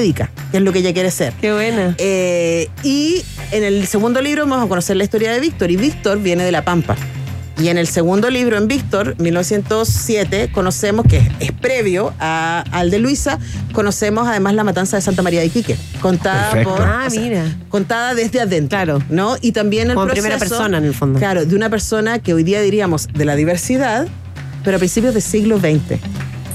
médica, que es lo que ella quiere ser. Qué buena. Eh, y en el segundo libro vamos a conocer la historia de Víctor, y Víctor viene de La Pampa. Y en el segundo libro, en Víctor, 1907, conocemos que es, previo a- al de Luisa, conocemos además la matanza de Santa María de Iquique, contada Perfecto. por... Ah, o sea, mira. Contada desde adentro. Claro. ¿No? Y también el Como proceso... primera persona, en el fondo. Claro, de una persona que hoy día diríamos de la diversidad, pero a principios del siglo XX.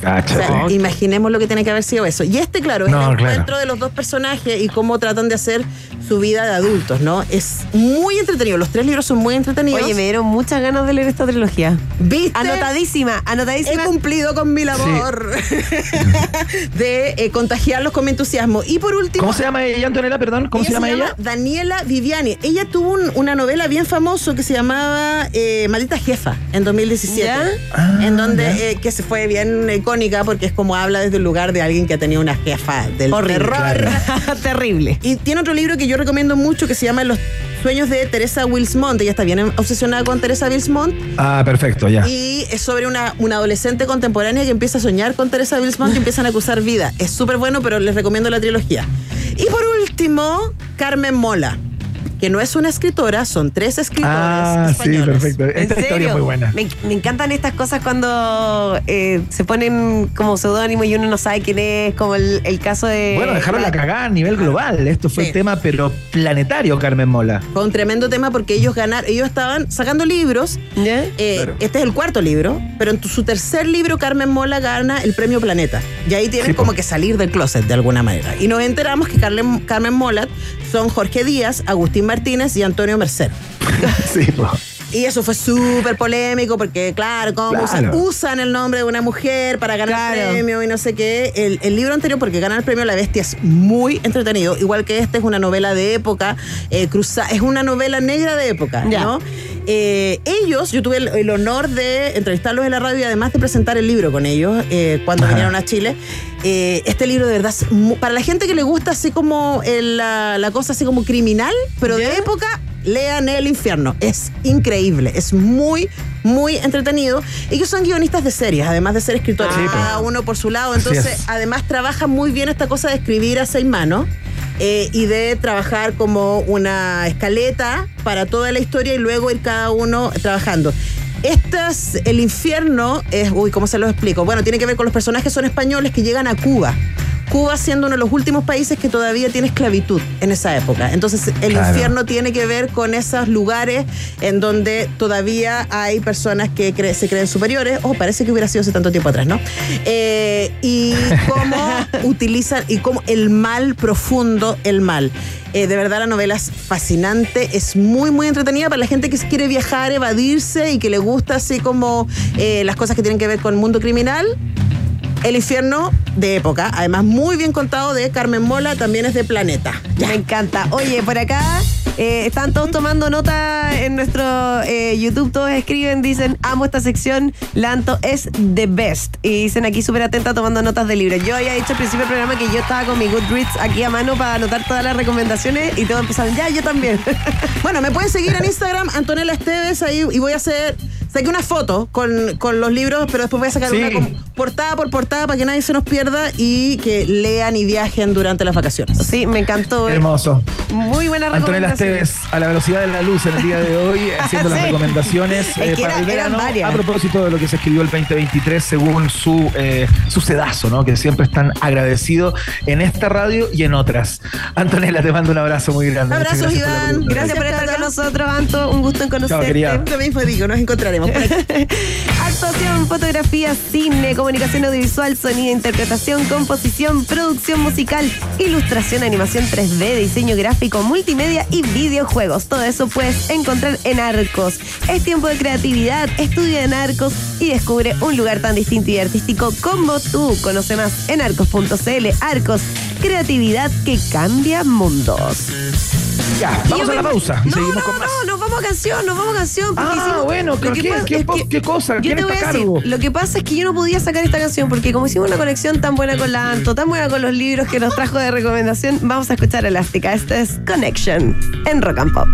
O sea, Cáchate. imaginemos lo que tiene que haber sido eso. Y este, claro, es No, el claro. encuentro de los dos personajes y cómo tratan de hacer su vida de adultos, ¿no? Es muy entretenido. Los tres libros son muy entretenidos. Oye, me dieron muchas ganas de leer esta trilogía. ¿Viste? Anotadísima, He anotadísima. cumplido con mi labor de eh, contagiarlos con mi entusiasmo. Y por último, ¿Cómo se llama ella, Antonella? Perdón, ¿cómo se llama ella? Daniela Viviani. Ella tuvo un- una novela bien famosa que se llamaba eh, Maldita Jefa en 2017. ¿Ya? Ah, en donde eh, que se fue bien icónica porque es como habla desde el lugar de alguien que ha tenido una jefa del Horrible. terror. Terrible. Y tiene otro libro que yo recomiendo mucho que se llama Los sueños de Teresa Wilsmont. Ella está bien obsesionada con Teresa Wilsmont Ah, perfecto, ya. y es sobre una, una adolescente contemporánea que empieza a soñar con Teresa Wilsmont y empiezan a acusar vida. Es súper bueno, pero les recomiendo la trilogía. Y por último, Carmen Mola, que no es una escritora, son tres escritores Ah, sí, perfecto. ¿En Esta historia es muy buena. Me, me encantan estas cosas cuando eh, se ponen como seudónimo y uno no sabe quién es, como el, el caso de. Bueno, dejaron la cagada a nivel global. Esto fue Sí. el tema, pero planetario, Carmen Mola. Fue un tremendo tema porque ellos ganaron, ellos estaban sacando libros. Eh, Claro. Este es el cuarto libro, pero en tu- su tercer libro Carmen Mola gana el premio Planeta. Y ahí tienen Sí, po. como que salir del closet de alguna manera. Y nos enteramos que Carmen, Carmen Mola son Jorge Díaz, Agustín Martínez y Antonio Mercero. Sí, po. Y eso fue súper polémico porque, claro, cómo Claro. Usan, usan el nombre de una mujer para ganar Claro. premio y no sé qué. El, el libro anterior, porque ganar el premio La Bestia, es muy entretenido. Igual que este es una novela de época, eh, cruza, es una novela negra de época, Ya. ¿no? Eh, ellos, yo tuve el, el honor de entrevistarlos en la radio y además de presentar el libro con ellos eh, cuando Ajá. vinieron a Chile. Eh, este libro de verdad, para la gente que le gusta así como el, la, la cosa así como criminal, pero de época, lean El Infierno. Es increíble, es muy, muy entretenido. Ellos son guionistas de series, además de ser escritores, Sí, pues. cada uno por su lado. Entonces, es. además trabajan muy bien esta cosa de escribir a seis manos. eh, y de trabajar como una escaleta para toda la historia y luego ir cada uno trabajando. Estas, el infierno es, uy, ¿cómo se lo explico? Bueno, tiene que ver con los personajes son españoles que llegan a Cuba. Cuba siendo uno de los últimos países que todavía tiene esclavitud en esa época. Entonces, el Claro. infierno tiene que ver con esos lugares en donde todavía hay personas que cre- se creen superiores. Oh, parece que hubiera sido hace tanto tiempo atrás, ¿no? Eh, y cómo utilizan, y cómo el mal profundo, el mal. Eh, de verdad la novela es fascinante, es muy, muy entretenida para la gente que quiere viajar, evadirse y que le gusta así como eh, las cosas que tienen que ver con el mundo criminal. El infierno de época, además muy bien contado de Carmen Mola, también es de Planeta. Me encanta. Oye, por acá eh, están todos tomando nota en nuestro eh, YouTube. Todos escriben, dicen, amo esta sección. Lanto es the best. Y dicen aquí súper atenta tomando notas de libros. Yo había dicho al principio del programa que yo estaba con mi Goodreads aquí a mano para anotar todas las recomendaciones y todos empezaron, ya, yo también. Bueno, me pueden seguir en Instagram, Antonella Esteves, ahí y voy a hacer. Saqué una foto con, con los libros, pero después voy a sacar Sí. una portada por portada para que nadie se nos pierda y que lean y viajen durante las vacaciones. sí, me encantó. Hermoso. Muy buena Antonella recomendación. Esteves, a la velocidad de la luz en el día de hoy, haciendo las recomendaciones Es eh, que para era- el eran verano. A propósito de lo que se escribió el 2023, según su, eh, su sedazo, ¿no? Que siempre están agradecidos en esta radio y en otras. Antonella, te mando un abrazo muy grande. Abrazos, gracias Iván. Gracias por estar con nosotros, Anto. Un gusto en conocerte. querida. Lo mismo digo, nos encontraremos. Actuación, fotografía, cine, comunicación audiovisual, sonido, interpretación, composición, producción musical, ilustración, animación 3D, diseño gráfico, multimedia y videojuegos. Todo eso puedes encontrar en Arcos. Es tiempo de creatividad, estudia en Arcos y descubre un lugar tan distinto y artístico como tú. Conoce más en arcos.cl. Arcos, creatividad que cambia mundos. Ya, vamos yo a la pausa no, seguimos no, con más. No, nos vamos a canción, nos vamos a canción. Ah, hicimos- bueno, pero ¿qué- pasa cosa? Yo ¿Quién te voy a decir, lo que pasa es que yo no podía sacar esta canción porque como hicimos una conexión tan buena con la Anto, tan buena con los libros que nos trajo de recomendación, vamos a escuchar Elástica. Esta es Connection en Rock and Pop.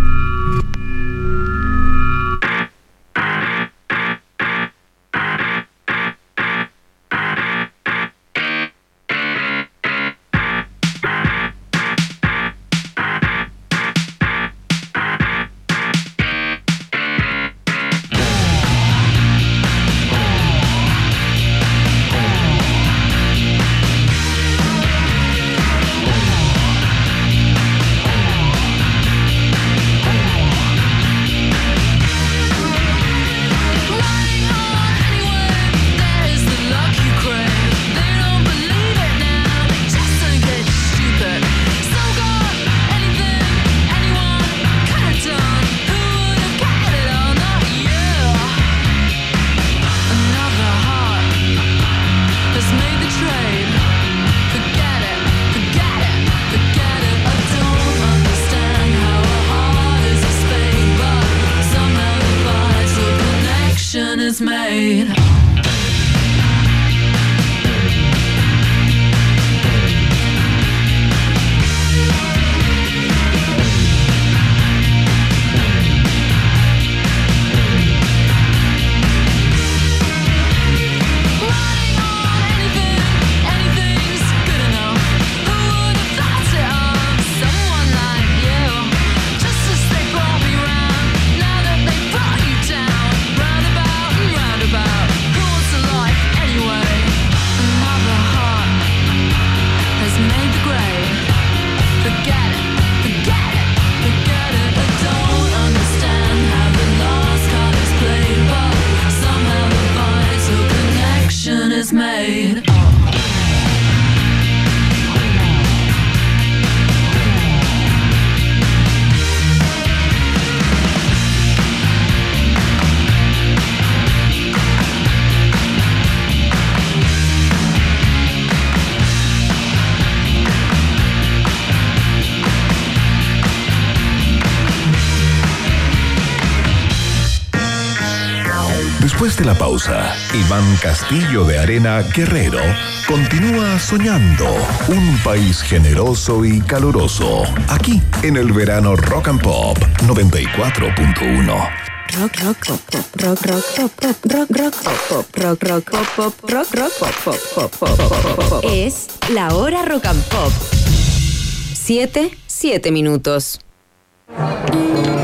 Iván Castillo de Arena Guerrero continúa soñando un país generoso y caluroso. Aquí, en el verano Rock and Pop 94.1. Rock, rock, pop, pop, rock, rock, pop, pop, rock, rock, pop, pop, rock, rock, pop, pop, rock, rock, pop, pop, pop, pop, pop, pop. Es la hora rock and pop. Siete, siete minutos.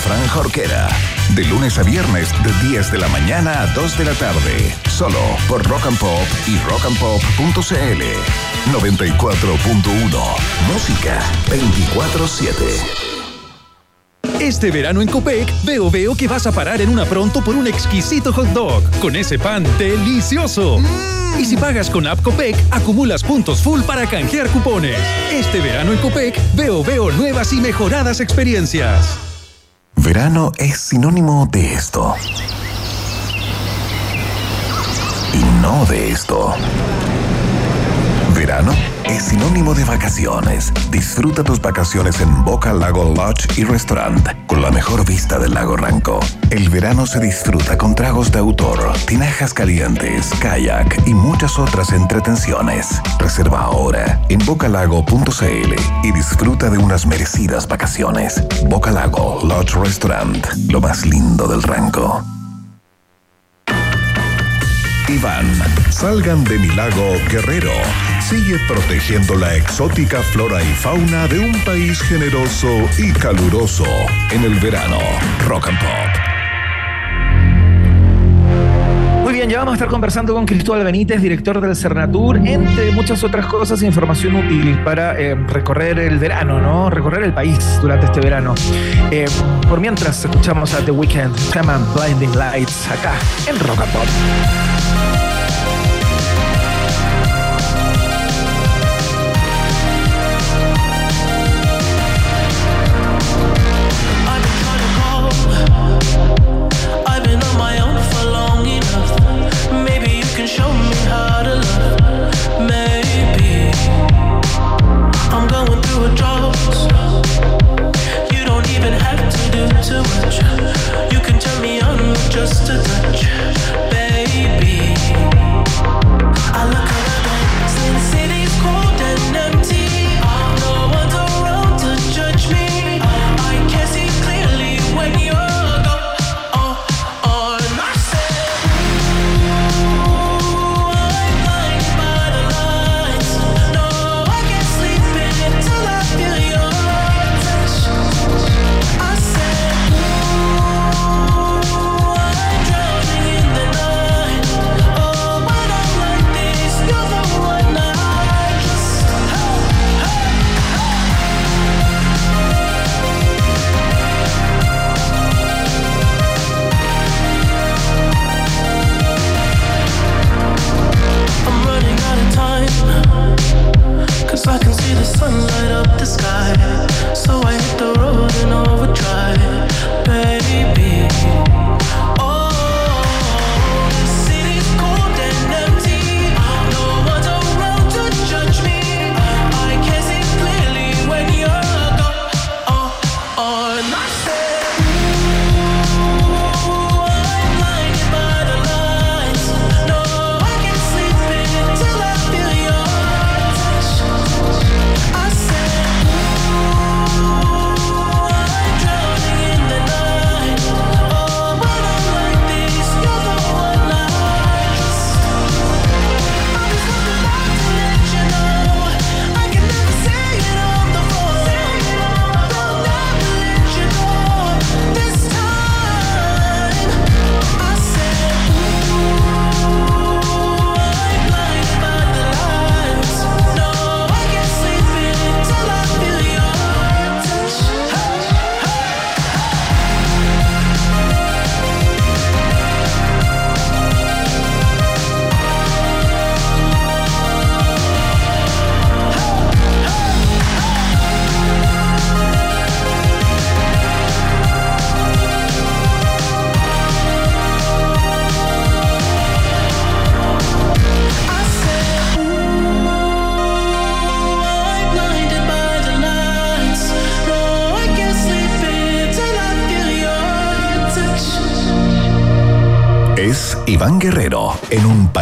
Fran Jorquera. De lunes a viernes de 10 de la mañana a 2 de la tarde. Solo por Rock and Pop y rockandpop.cl. 94.1. Música 24-7. Este verano en Copec, veo veo que vas a parar en una pronto por un exquisito hot dog con ese pan delicioso. Y si pagas con App Copec, acumulas puntos full para canjear cupones. Este verano en Copec, veo veo nuevas y mejoradas experiencias. Verano es sinónimo de esto. Y no de esto. Verano es sinónimo de vacaciones. Disfruta tus vacaciones en Boca Lago Lodge y Restaurant, con la mejor vista del lago Ranco. El verano se disfruta con tragos de autor, tinajas calientes, kayak y muchas otras entretenciones. Reserva ahora en bocalago.cl y disfruta de unas merecidas vacaciones. Boca Lago Lodge Restaurant, lo más lindo del Ranco. Iván, salgan de mi lago Guerrero. Sigue protegiendo la exótica flora y fauna de un país generoso y caluroso en el verano. Rock and Pop. Muy bien, ya vamos a estar conversando con Cristóbal Benítez, director del Cernatur, entre muchas otras cosas, información útil para eh, recorrer el verano, ¿no? Recorrer el país durante este verano. Eh, por mientras, escuchamos a The Weeknd, llaman Blinding Lights, acá en Rock and Pop.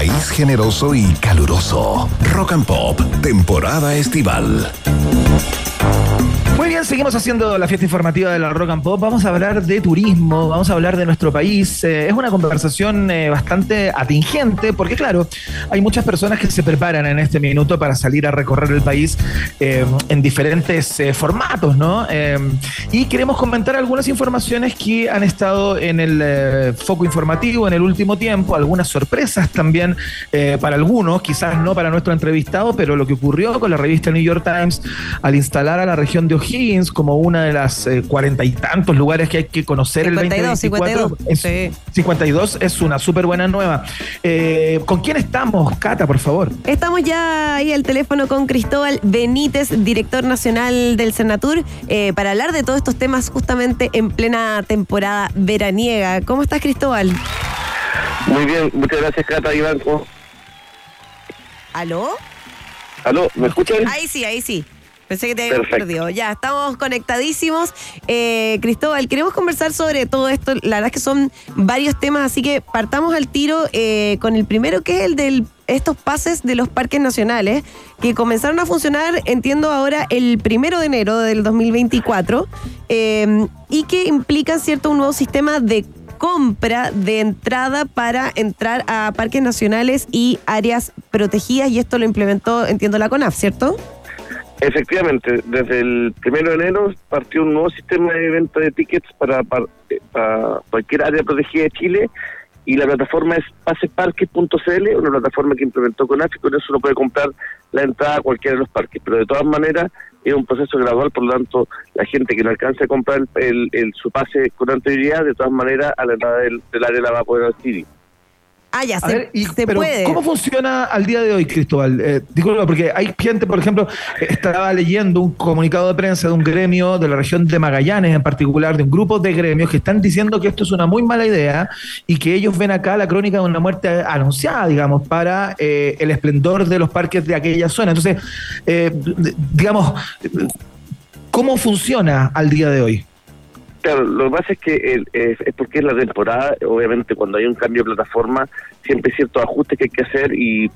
País generoso y caluroso. Rock and Pop, temporada estival. Muy bien, seguimos haciendo la fiesta informativa de la Rock and Pop. Vamos a hablar de turismo, vamos a hablar de nuestro país. Eh, es una conversación eh, bastante atingente porque, claro, hay muchas personas que se preparan en este minuto para salir a recorrer el país eh, en diferentes eh, formatos, ¿no? Y queremos comentar algunas informaciones que han estado en el foco informativo en el último tiempo, algunas sorpresas también para algunos, quizás no para nuestro entrevistado, pero lo que ocurrió con la revista New York Times al instalar a la región de O'Higgins como una de las eh, cuarenta y tantos lugares que hay que conocer 52, el 2024. 52, Es- sí. 52 es una súper buena nueva. Eh, ¿Con quién estamos, Cata, por favor? Estamos ya ahí al teléfono con Cristóbal Benítez, director nacional del Cernatur, eh, para hablar de todos estos temas justamente en plena temporada veraniega. ¿Cómo estás, Cristóbal? Muy bien, muchas gracias, Cata Iván. ¿Cómo- ¿Aló? ¿Aló? ¿Me escuchan? Ahí sí, ahí sí. Pensé que te había Perfecto. perdido. Ya, estamos conectadísimos. Eh, Cristóbal, queremos conversar sobre todo esto. La verdad es que son varios temas, así que partamos al tiro eh, con el primero, que es el de estos pases de los parques nacionales, que comenzaron a funcionar, entiendo ahora, el primero de enero del 2024, eh, y que implican, ¿cierto?, un nuevo sistema de compra de entrada para entrar a parques nacionales y áreas protegidas, y esto lo implementó, entiendo, la CONAF, ¿cierto? Efectivamente, desde el primero de enero partió un nuevo sistema de venta de tickets para, eh, para cualquier área protegida de Chile y la plataforma es paseparques.cl, una plataforma que implementó con y con eso uno puede comprar la entrada a cualquiera de los parques, pero de todas maneras es un proceso gradual, por lo tanto la gente que no alcance a comprar el- el- su pase con anterioridad, de todas maneras a la entrada del, del área la va a poder adquirir. Ah, ya, se, ver, y- se pero puede. ¿Cómo funciona al día de hoy, Cristóbal? Eh, disculpa, porque hay gente, por ejemplo, estaba leyendo un comunicado de prensa de un gremio de la región de Magallanes, en particular, de un grupo de gremios que están diciendo que esto es una muy mala idea y que ellos ven acá la crónica de una muerte anunciada, digamos, para eh, el esplendor de los parques de aquella zona. Entonces, eh, digamos, ¿cómo funciona al día de hoy? Claro, lo que pasa es que el- es, es porque es la temporada, obviamente cuando hay un cambio de plataforma siempre hay ciertos ajustes que hay que hacer y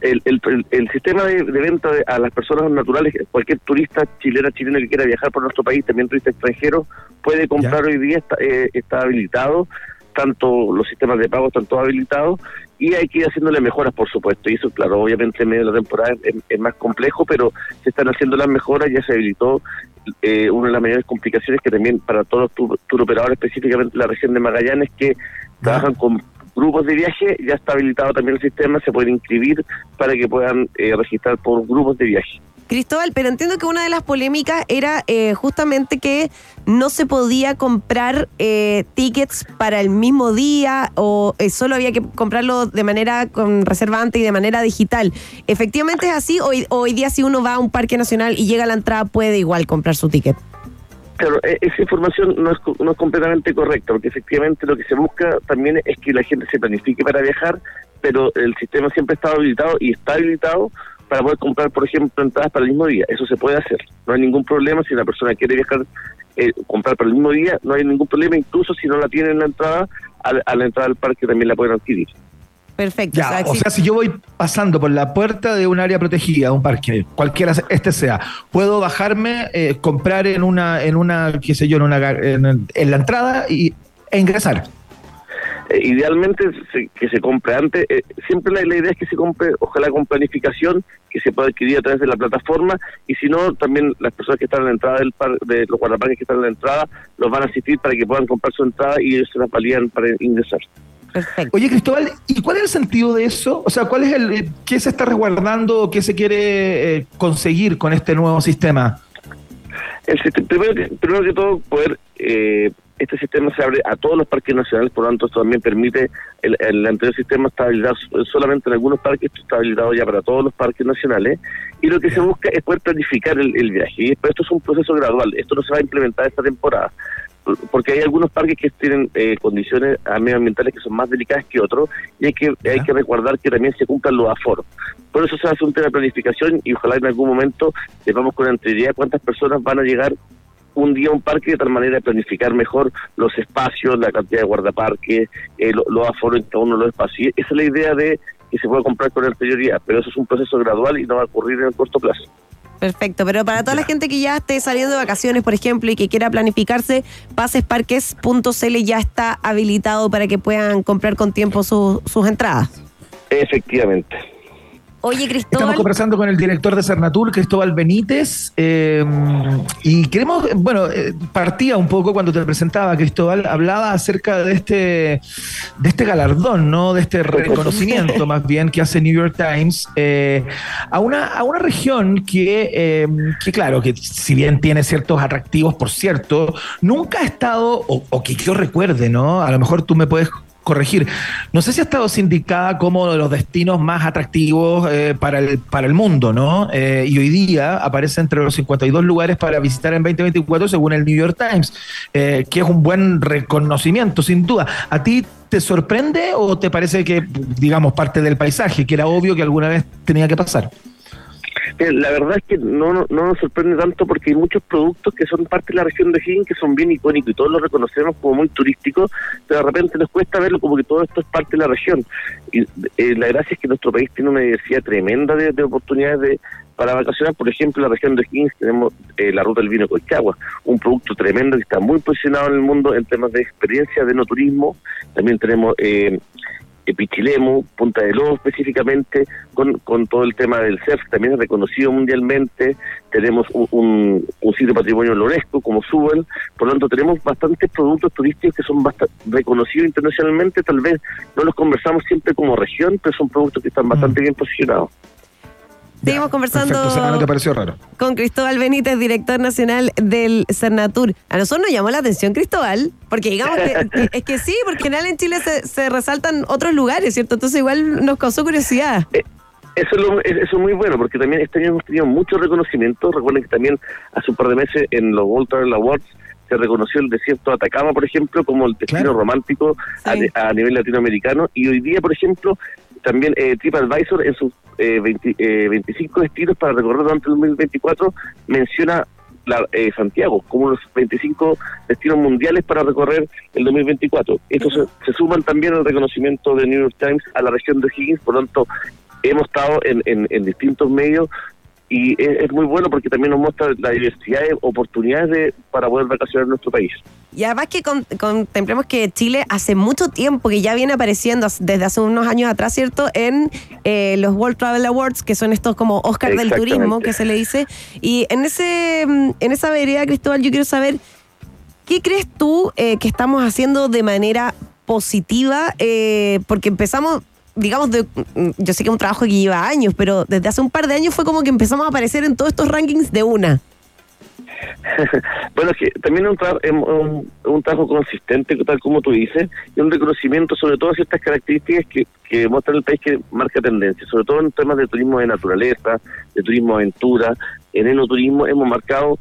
el, el, el- sistema de, de venta de- a las personas naturales, cualquier turista chilena, chileno que quiera viajar por nuestro país, también turista extranjero, puede comprar hoy día, está, eh, está habilitado, tanto los sistemas de pago están todos habilitados y hay que ir haciéndole mejoras, por supuesto. Y eso, claro, obviamente en medio de la temporada es, es más complejo, pero se están haciendo las mejoras, ya se habilitó eh, una de las mayores complicaciones que también para todos los tour, tour operadores, específicamente la región de Magallanes, que trabajan con grupos de viaje, ya está habilitado también el sistema, se pueden inscribir para que puedan eh, registrar por grupos de viaje. Cristóbal, pero entiendo que una de las polémicas era eh, justamente que no se podía comprar eh, tickets para el mismo día o eh, solo había que comprarlo de manera con reserva antes y de manera digital. ¿Efectivamente es así? Hoy, hoy día si uno va a un parque nacional y llega a la entrada puede igual comprar su ticket. Claro, e- esa información no es, no es completamente correcta, porque efectivamente lo que se busca también es que la gente se planifique para viajar, pero el sistema siempre está habilitado y está habilitado para poder comprar, por ejemplo, entradas para el mismo día. Eso se puede hacer. No hay ningún problema si la persona quiere viajar, eh, comprar para el mismo día, no hay ningún problema, incluso si no la tienen en la entrada, a, a la entrada del parque también la pueden adquirir. Perfecto. Ya, o sea, si yo voy pasando por la puerta de un área protegida, un parque, cualquiera este sea, puedo bajarme, eh, comprar en una, en una, qué sé yo, en, una, en, en la entrada y, e ingresar. Eh, idealmente se- que se compre antes, eh, siempre la, la idea es que se compre, ojalá con planificación, que se pueda adquirir a través de la plataforma, y si no, también las personas que están en la entrada del par, de los guardaparques que están en la entrada, los van a asistir para que puedan comprar su entrada y ellos se las valían para ingresar. Perfecto. Oye, Cristóbal, ¿y cuál es el sentido de eso? O sea, ¿cuál es el, qué se está resguardando o qué se quiere eh, conseguir con este nuevo sistema? El sistema- primero, que, primero que todo, poder eh, este sistema se abre a todos los parques nacionales, por lo tanto, esto también permite, el, el anterior sistema está habilitado so- solamente en algunos parques, esto está habilitado ya para todos los parques nacionales, y lo que se busca es poder planificar el, el viaje, y esto es un proceso gradual, esto no se va a implementar esta temporada, por- porque hay algunos parques que tienen eh, condiciones medioambientales que son más delicadas que otros, y hay que, hay que recordar que también se cumplan los aforos. Por eso se hace un tema de planificación y ojalá en algún momento sepamos con anterioridad cuántas personas van a llegar un día un parque de tal manera de planificar mejor los espacios, la cantidad de guardaparques, eh, lo- los aforos en cada uno de los espacios. Esa es la idea de que se pueda comprar con anterioridad, pero eso es un proceso gradual y no va a ocurrir en el corto plazo. Perfecto, pero para toda la gente que ya esté saliendo de vacaciones, por ejemplo, y que quiera planificarse, pasesparques.cl ya está habilitado para que puedan comprar con tiempo su- sus entradas. Efectivamente. Oye, Estamos Cristóbal, conversando con el director de Cernatur, Cristóbal Benítez, eh, y queremos, bueno, eh, partía un poco cuando te presentaba, Cristóbal, hablaba acerca de este, de este galardón, ¿no? De este reconocimiento más bien que hace New York Times eh, a, una, a una región que, eh, que, claro, que si bien tiene ciertos atractivos, por cierto, nunca ha estado, o, o que yo recuerde, ¿no? A lo mejor tú me puedes corregir. No sé si ha estado sindicada como uno de los destinos más atractivos eh, para, el, para el mundo, ¿no? Eh, y hoy día aparece entre los 52 lugares para visitar en 2024 según el New York Times, eh, que es un buen reconocimiento, sin duda. ¿A ti te sorprende o te parece que, digamos, parte del paisaje, que era obvio que alguna vez tenía que pasar? La verdad es que no, no, no nos sorprende tanto porque hay muchos productos que son parte de la región de Higgins que son bien icónicos y todos los reconocemos como muy turísticos, pero de repente nos cuesta verlo como que todo esto es parte de la región. Y eh, la gracia es que nuestro país tiene una diversidad tremenda de, de oportunidades de, para vacacionar. Por ejemplo, en la región de Higgins tenemos eh, la ruta del vino Coichagua, un producto tremendo que está muy posicionado en el mundo en temas de experiencia de no turismo. También tenemos... Eh, Pichilemu, Punta de Lobo específicamente, con, con todo el tema del surf, que también es reconocido mundialmente. Tenemos un, un, un sitio de patrimonio UNESCO como Subel, por lo tanto tenemos bastantes productos turísticos que son bastante reconocidos internacionalmente, tal vez no los conversamos siempre como región, pero son productos que están bastante bien posicionados. Seguimos conversando Perfecto, o sea, ¿no te pareció raro? con Cristóbal Benítez, director nacional del Cernatur. A nosotros nos llamó la atención Cristóbal, porque digamos que, es que sí, porque en general en Chile se, se resaltan otros lugares, ¿cierto? Entonces igual nos causó curiosidad. Eso es, lo- es- eso es muy bueno, porque también este año hemos tenido mucho reconocimiento. Recuerden que también hace un par de meses en los World Travel Awards se reconoció el desierto de Atacama, por ejemplo, como el destino Claro. romántico a nivel latinoamericano. Y hoy día, por ejemplo, también eh, TripAdvisor en sus eh, 20 eh, 25 destinos para recorrer durante el 2024 menciona la, eh, Santiago como los 25 destinos mundiales para recorrer el 2024. Estos se, se suman también al reconocimiento de New York Times a la región de Higgins, por lo tanto, hemos estado en, en- en distintos medios y es, es muy bueno porque también nos muestra la diversidad de oportunidades de, para poder vacacionar en nuestro país. Y además que con- contemplemos que Chile hace mucho tiempo que ya viene apareciendo, desde hace unos años atrás, ¿cierto? En eh, los World Travel Awards, que son estos como Oscar del turismo, que se le dice. Y en ese mm, en esa vereda, Cristóbal, yo quiero saber, ¿qué crees tú eh, que estamos haciendo de manera positiva? Eh, porque empezamos... Digamos, de, mm, yo sé que es un trabajo que lleva años, pero desde hace un par de años fue como que empezamos a aparecer en todos estos rankings de una. bueno, es que también es un, tra- un, trabajo consistente, tal como tú dices, y un reconocimiento sobre todo a ciertas características que, que muestran el país que marca tendencia, sobre todo en temas de turismo de naturaleza, de turismo aventura, en enoturismo hemos marcado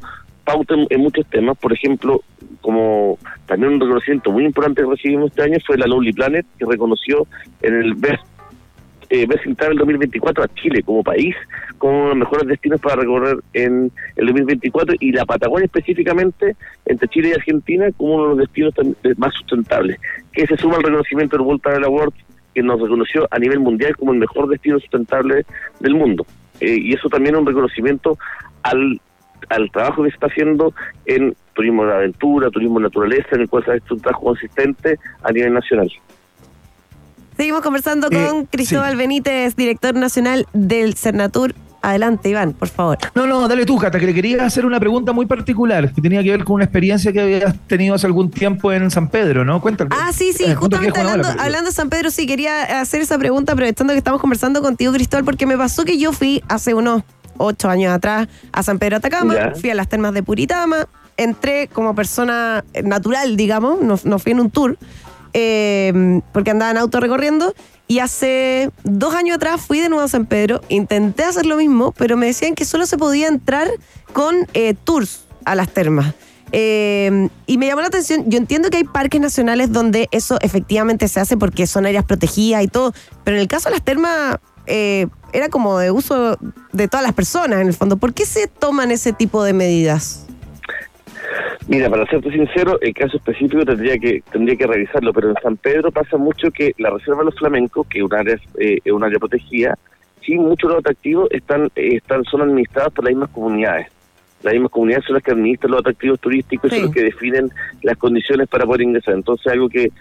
pauta en, en muchos temas, por ejemplo, como también un reconocimiento muy importante que recibimos este año fue la Lovely Planet, que reconoció en el Best eh, Best in Travel 2024 a Chile como país, como uno de los mejores destinos para recorrer en el 2024 y la Patagonia específicamente entre Chile y Argentina como uno de los destinos más sustentables, que se suma al reconocimiento del World Travel Award que nos reconoció a nivel mundial como el mejor destino sustentable del mundo. Eh, y eso también es un reconocimiento al, al trabajo que se está haciendo en turismo de aventura, turismo de naturaleza, en el cual se ha hecho un trabajo consistente a nivel nacional. Seguimos conversando Eh, con Cristóbal sí. Benítez, director nacional del Cernatur. Adelante, Iván, por favor. No, no, dale tú, Cata, que le quería hacer una pregunta muy particular que tenía que ver con una experiencia que habías tenido hace algún tiempo en San Pedro, ¿no? Cuéntame. Ah, sí, sí, Eh, justamente hablando de San Pedro, sí, quería hacer esa pregunta aprovechando que estamos conversando contigo, Cristóbal, porque me pasó que yo fui hace unos ocho años atrás a San Pedro Atacama, fui a las termas de Puritama, entré como persona natural, digamos, no, no fui en un tour, eh, porque andaba en auto recorriendo, y hace dos años atrás fui de nuevo a San Pedro, intenté hacer lo mismo, pero me decían que solo se podía entrar con eh, tours a las termas. Eh, y me llamó la atención, yo entiendo que hay parques nacionales donde eso efectivamente se hace porque son áreas protegidas y todo, pero en el caso de las termas eh, era como de uso de todas las personas en el fondo. ¿Por qué se toman ese tipo de medidas? Mira, para serte sincero, el caso específico tendría que tendría que revisarlo, pero en San Pedro pasa mucho que la Reserva de los Flamencos, que es un área, eh, un área protegida, sí, muchos de los atractivos están, eh, están son administrados por las mismas comunidades. Las mismas comunidades son las que administran los atractivos turísticos y Sí. son los que definen las condiciones para poder ingresar. Entonces, algo que,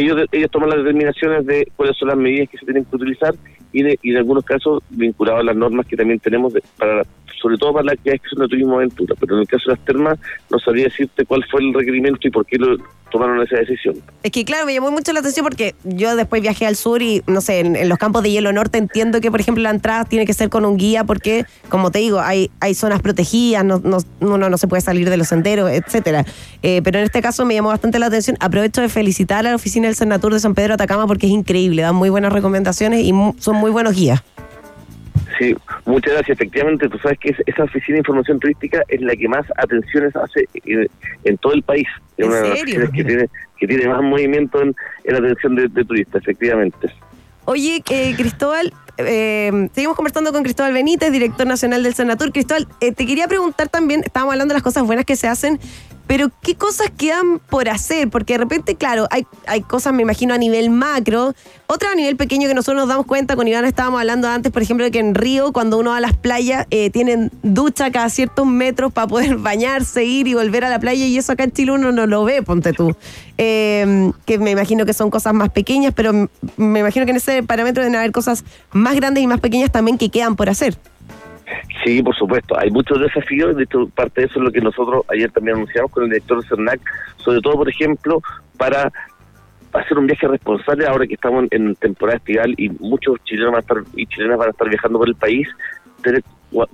ellos, ellos toman las determinaciones de cuáles son las medidas que se tienen que utilizar y, de- y en algunos casos vinculados a las normas que también tenemos de- para sobre todo para las actividades que de turismo aventura, pero en el caso de las termas no sabría decirte cuál fue el requerimiento y por qué lo tomaron esa decisión. Es que claro, me llamó mucho la atención porque yo después viajé al sur y no sé, en, en los campos de hielo norte entiendo que por ejemplo la entrada tiene que ser con un guía porque, como te digo, hay, hay zonas protegidas, no, no, uno no se puede salir de los senderos, etcétera. Eh, pero en este caso me llamó bastante la atención. Aprovecho de felicitar a la oficina del Senatur de San Pedro Atacama porque es increíble, dan muy buenas recomendaciones y son muy buenos guías. Sí, muchas gracias. Efectivamente, tú sabes que es- esa oficina de información turística es la que más atenciones hace en, en todo el país. Es ¿En una de las oficinas que tiene, que tiene más movimiento en, en la atención de, de turistas, efectivamente. Oye, eh, Cristóbal, eh, seguimos conversando con Cristóbal Benítez, director nacional del Senatur. Cristóbal, eh, te quería preguntar también, estábamos hablando de las cosas buenas que se hacen, pero ¿qué cosas quedan por hacer? Porque de repente, claro, hay, hay cosas, me imagino, a nivel macro, otras a nivel pequeño que nosotros nos damos cuenta, con Iván estábamos hablando antes, por ejemplo, de que en Río, cuando uno va a las playas, eh, tienen ducha cada ciertos metros para poder bañarse, ir y volver a la playa, y eso acá en Chile uno no lo ve, ponte tú. Eh, que me imagino que son cosas más pequeñas, pero me imagino que en ese parámetro deben haber cosas más grandes y más pequeñas también que quedan por hacer. Sí, por supuesto. Hay muchos desafíos. De hecho, parte de eso es lo que nosotros ayer también anunciamos con el director de CERNAC, sobre todo, por ejemplo, para hacer un viaje responsable ahora que estamos en, temporada estival y muchos chilenos van a estar, y chilenas van a estar viajando por el país, tener,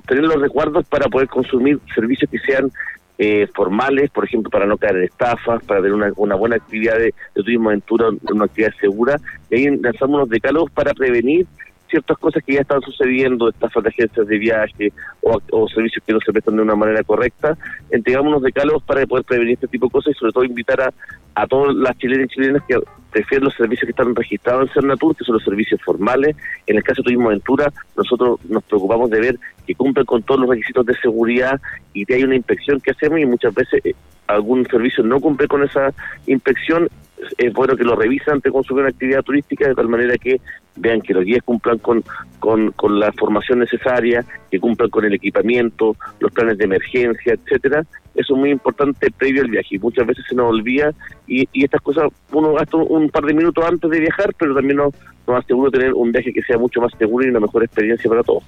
tener los recuerdos para poder consumir servicios que sean eh, formales, por ejemplo, para no caer en estafas, para tener una, una buena actividad de, de turismo aventura, una actividad segura. Y ahí lanzamos unos decálogos para prevenir ciertas cosas que ya están sucediendo, estafas de agencias de viaje o, o servicios que no se prestan de una manera correcta, entregamos unos decálogos para poder prevenir este tipo de cosas y sobre todo invitar a, a todas las chilenas y chilenas que prefieren los servicios que están registrados en Cernatur, que son los servicios formales. En el caso de Turismo Aventura, nosotros nos preocupamos de ver que cumplen con todos los requisitos de seguridad y que hay una inspección que hacemos y muchas veces eh, algún servicio no cumple con esa inspección, es bueno que lo revisen antes de consumir una actividad turística de tal manera que vean que los guías cumplan con, con, con la formación necesaria, que cumplan con el equipamiento, los planes de emergencia, etcétera. Eso es muy importante previo al viaje muchas veces se nos olvida y, y estas cosas uno gasta un, un par de minutos antes de viajar, pero también nos, nos asegura tener un viaje que sea mucho más seguro y una mejor experiencia para todos.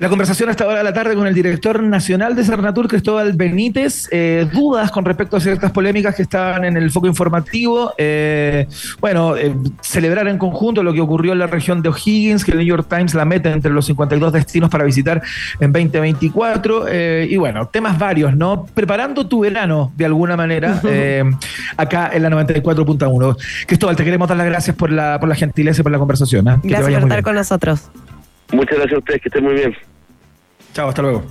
La conversación a esta hora de la tarde con el director nacional de Cernatur, Cristóbal Benítez. Eh, dudas con respecto a ciertas polémicas que estaban en el foco informativo. Eh, bueno, eh, celebrar en conjunto lo que ocurrió en la región de O'Higgins, que el New York Times la mete entre los 52 destinos para visitar en 2024. eh, y bueno, temas varios, ¿no? Preparando tu verano de alguna manera acá en la 94.1. Cristóbal, te queremos dar las gracias por la, por la gentileza y por la conversación. Gracias por estar bien. con nosotros. Muchas gracias a ustedes, que estén muy bien. Chao, hasta luego.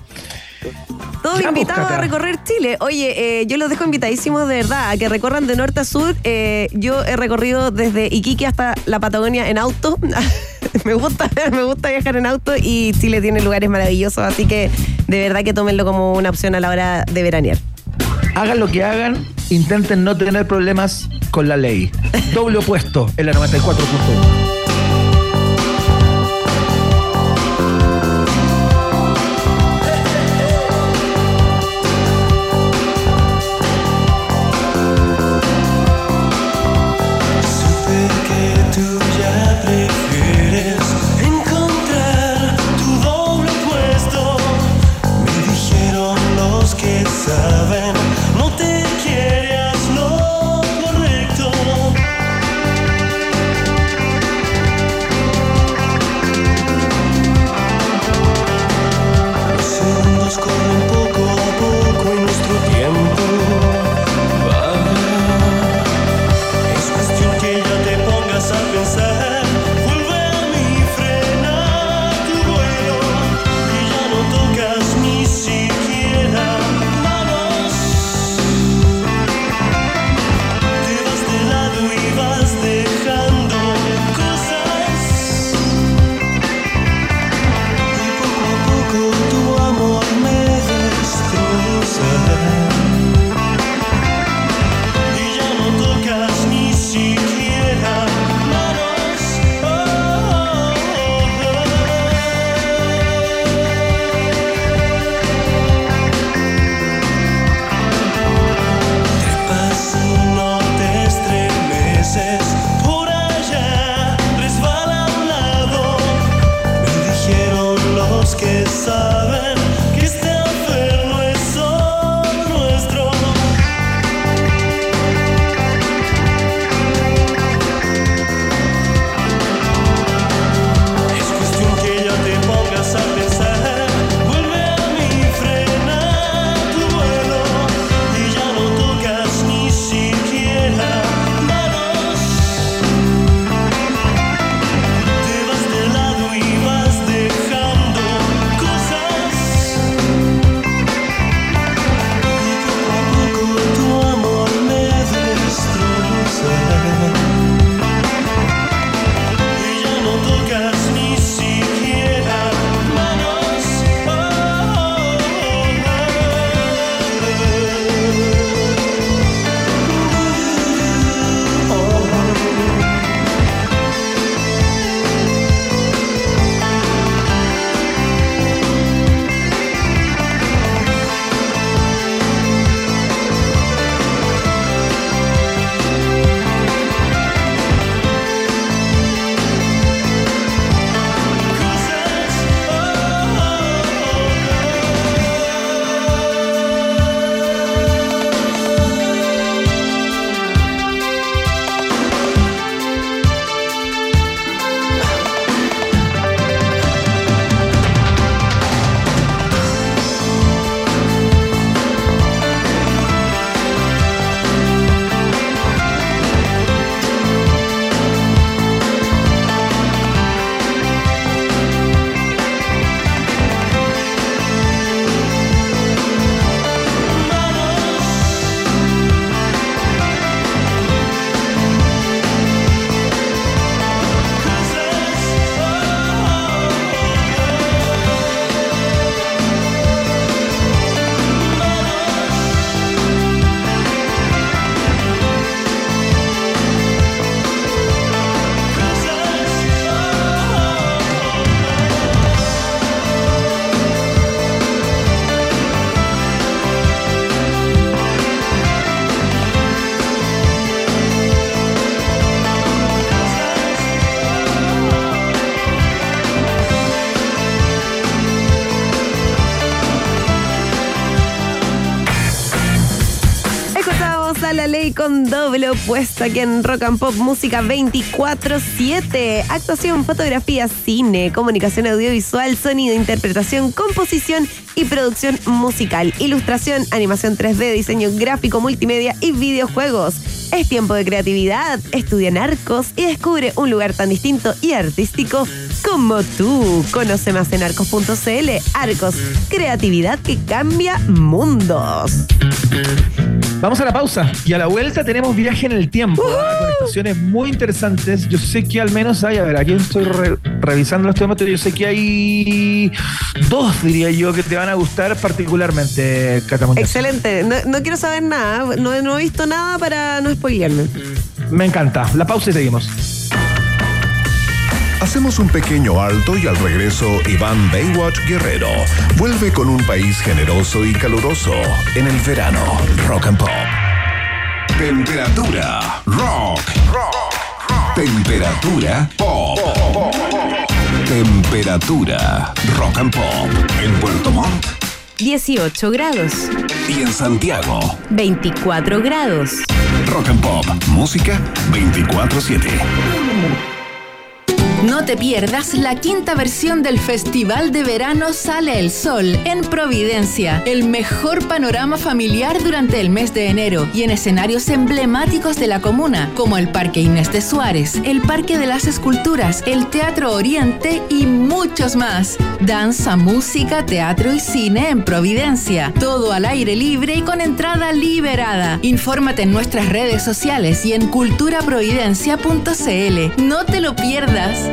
Todos Ya, invitados a recorrer Chile. Oye, eh, yo los dejo invitadísimos de verdad a que recorran de norte a sur. Eh, yo he recorrido desde Iquique hasta la Patagonia en auto. me gusta, me gusta viajar en auto y Chile tiene lugares maravillosos, así que de verdad que tómenlo como una opción a la hora de veranear. Hagan lo que hagan, intenten no tener problemas con la ley. Doble opuesto en la 94.1. doble opuesto aquí en Rock and Pop Música 24-7. Actuación, fotografía, cine, comunicación audiovisual, sonido, interpretación, composición y producción musical. Ilustración, animación 3D, diseño gráfico, multimedia y videojuegos. Es tiempo de creatividad. Estudia en Arcos y descubre un lugar tan distinto y artístico como tú. Conoce más en arcos.cl. Arcos, creatividad que cambia mundos. Vamos a la pausa y a la vuelta tenemos viaje en el tiempo, ¿ah? con estaciones muy interesantes. Yo sé que al menos hay, a ver, aquí estoy re- revisando los temas, yo sé que hay dos, diría yo, que te van a gustar particularmente, Catamonte. Excelente. No, no quiero saber nada. No, no he visto nada para no spoilearme. Me encanta. La pausa y seguimos. Hacemos un pequeño alto y al regreso Iván Baywatch Guerrero vuelve con un país generoso y caluroso en el verano Rock and Pop. Temperatura rock. Temperatura pop. Temperatura rock and pop en Puerto Montt 18 grados, y en Santiago. 24 grados. Rock and Pop, música 24/7. No te pierdas la quinta versión del Festival de Verano Sale el Sol en Providencia. El mejor panorama familiar durante el mes de enero y en escenarios emblemáticos de la comuna, como el Parque Inés de Suárez, el Parque de las Esculturas, el Teatro Oriente y muchos más. Danza, música, teatro y cine en Providencia. Todo al aire libre y con entrada liberada. Infórmate en nuestras redes sociales y en culturaprovidencia.cl. No te lo pierdas.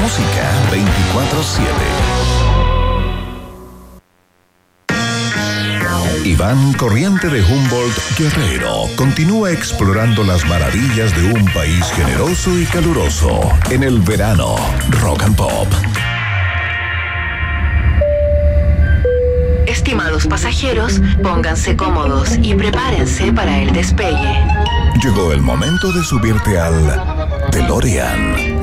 música 24/7. Iván Corriente de Humboldt Guerrero continúa explorando las maravillas de un país generoso y caluroso en el verano Rock and Pop. Estimados pasajeros, pónganse cómodos y prepárense para el despegue. Llegó el momento de subirte al DeLorean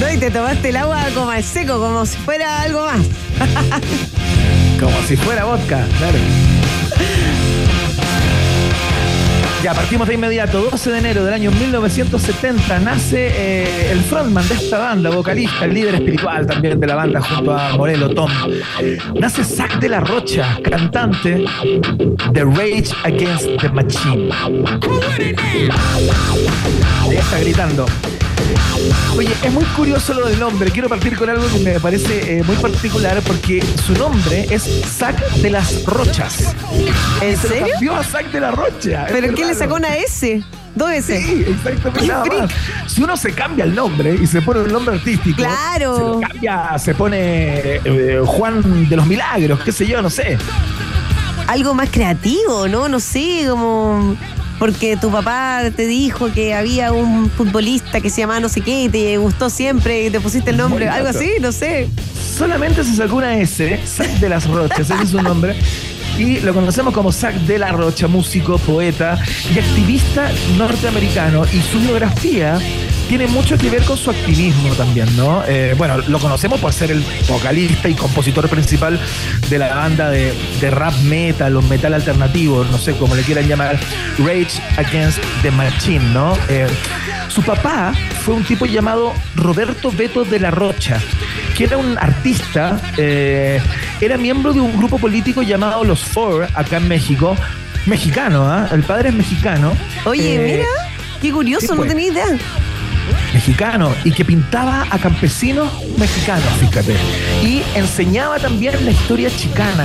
No, y te tomaste el agua como al seco, como si fuera algo más. Como si fuera vodka, claro. Ya partimos de inmediato, 12 de enero del año 1970, nace eh, el frontman de esta banda, vocalista, el líder espiritual también de la banda junto a Morelo Tom. Nace Zack de la Rocha, cantante de Rage Against the Machine. Ahí está gritando. Oye, es muy curioso lo del nombre. Quiero partir con algo que me parece eh, muy particular porque su nombre es Zack de las Rochas. ¿En Se serio? cambió a Zack de la Rocha. ¿Pero qué le sacó una S? ¿Dos S? Sí, exactamente. nada más. Si uno se cambia el nombre y se pone un nombre artístico, Claro. se lo cambia, se pone eh, Juan de los Milagros, qué sé yo, no sé. Algo más creativo, ¿no? No sé, como... Porque tu papá te dijo que había un futbolista que se llamaba no sé qué y te gustó siempre y te pusiste el nombre, Muy algo así, no sé. Solamente se sacó una S, de las Rochas, ese es su nombre. Y lo conocemos como Zack de la Rocha, músico, poeta y activista norteamericano. Y su biografía tiene mucho que ver con su activismo también, ¿no? Eh, bueno, lo conocemos por ser el vocalista y compositor principal de la banda de, de rap metal o metal alternativo, no sé cómo le quieran llamar, Rage Against the Machine, ¿no? Eh, su papá fue un tipo llamado Roberto Beto de la Rocha, que era un artista, eh, era miembro de un grupo político llamado Los Four, acá en México, Mexicano, ¿ah? El padre es mexicano. Oye, Eh, mira, qué curioso, sí, no pues. tenía idea. Mexicano y que pintaba a campesinos mexicanos, fíjate. Y enseñaba también la historia chicana.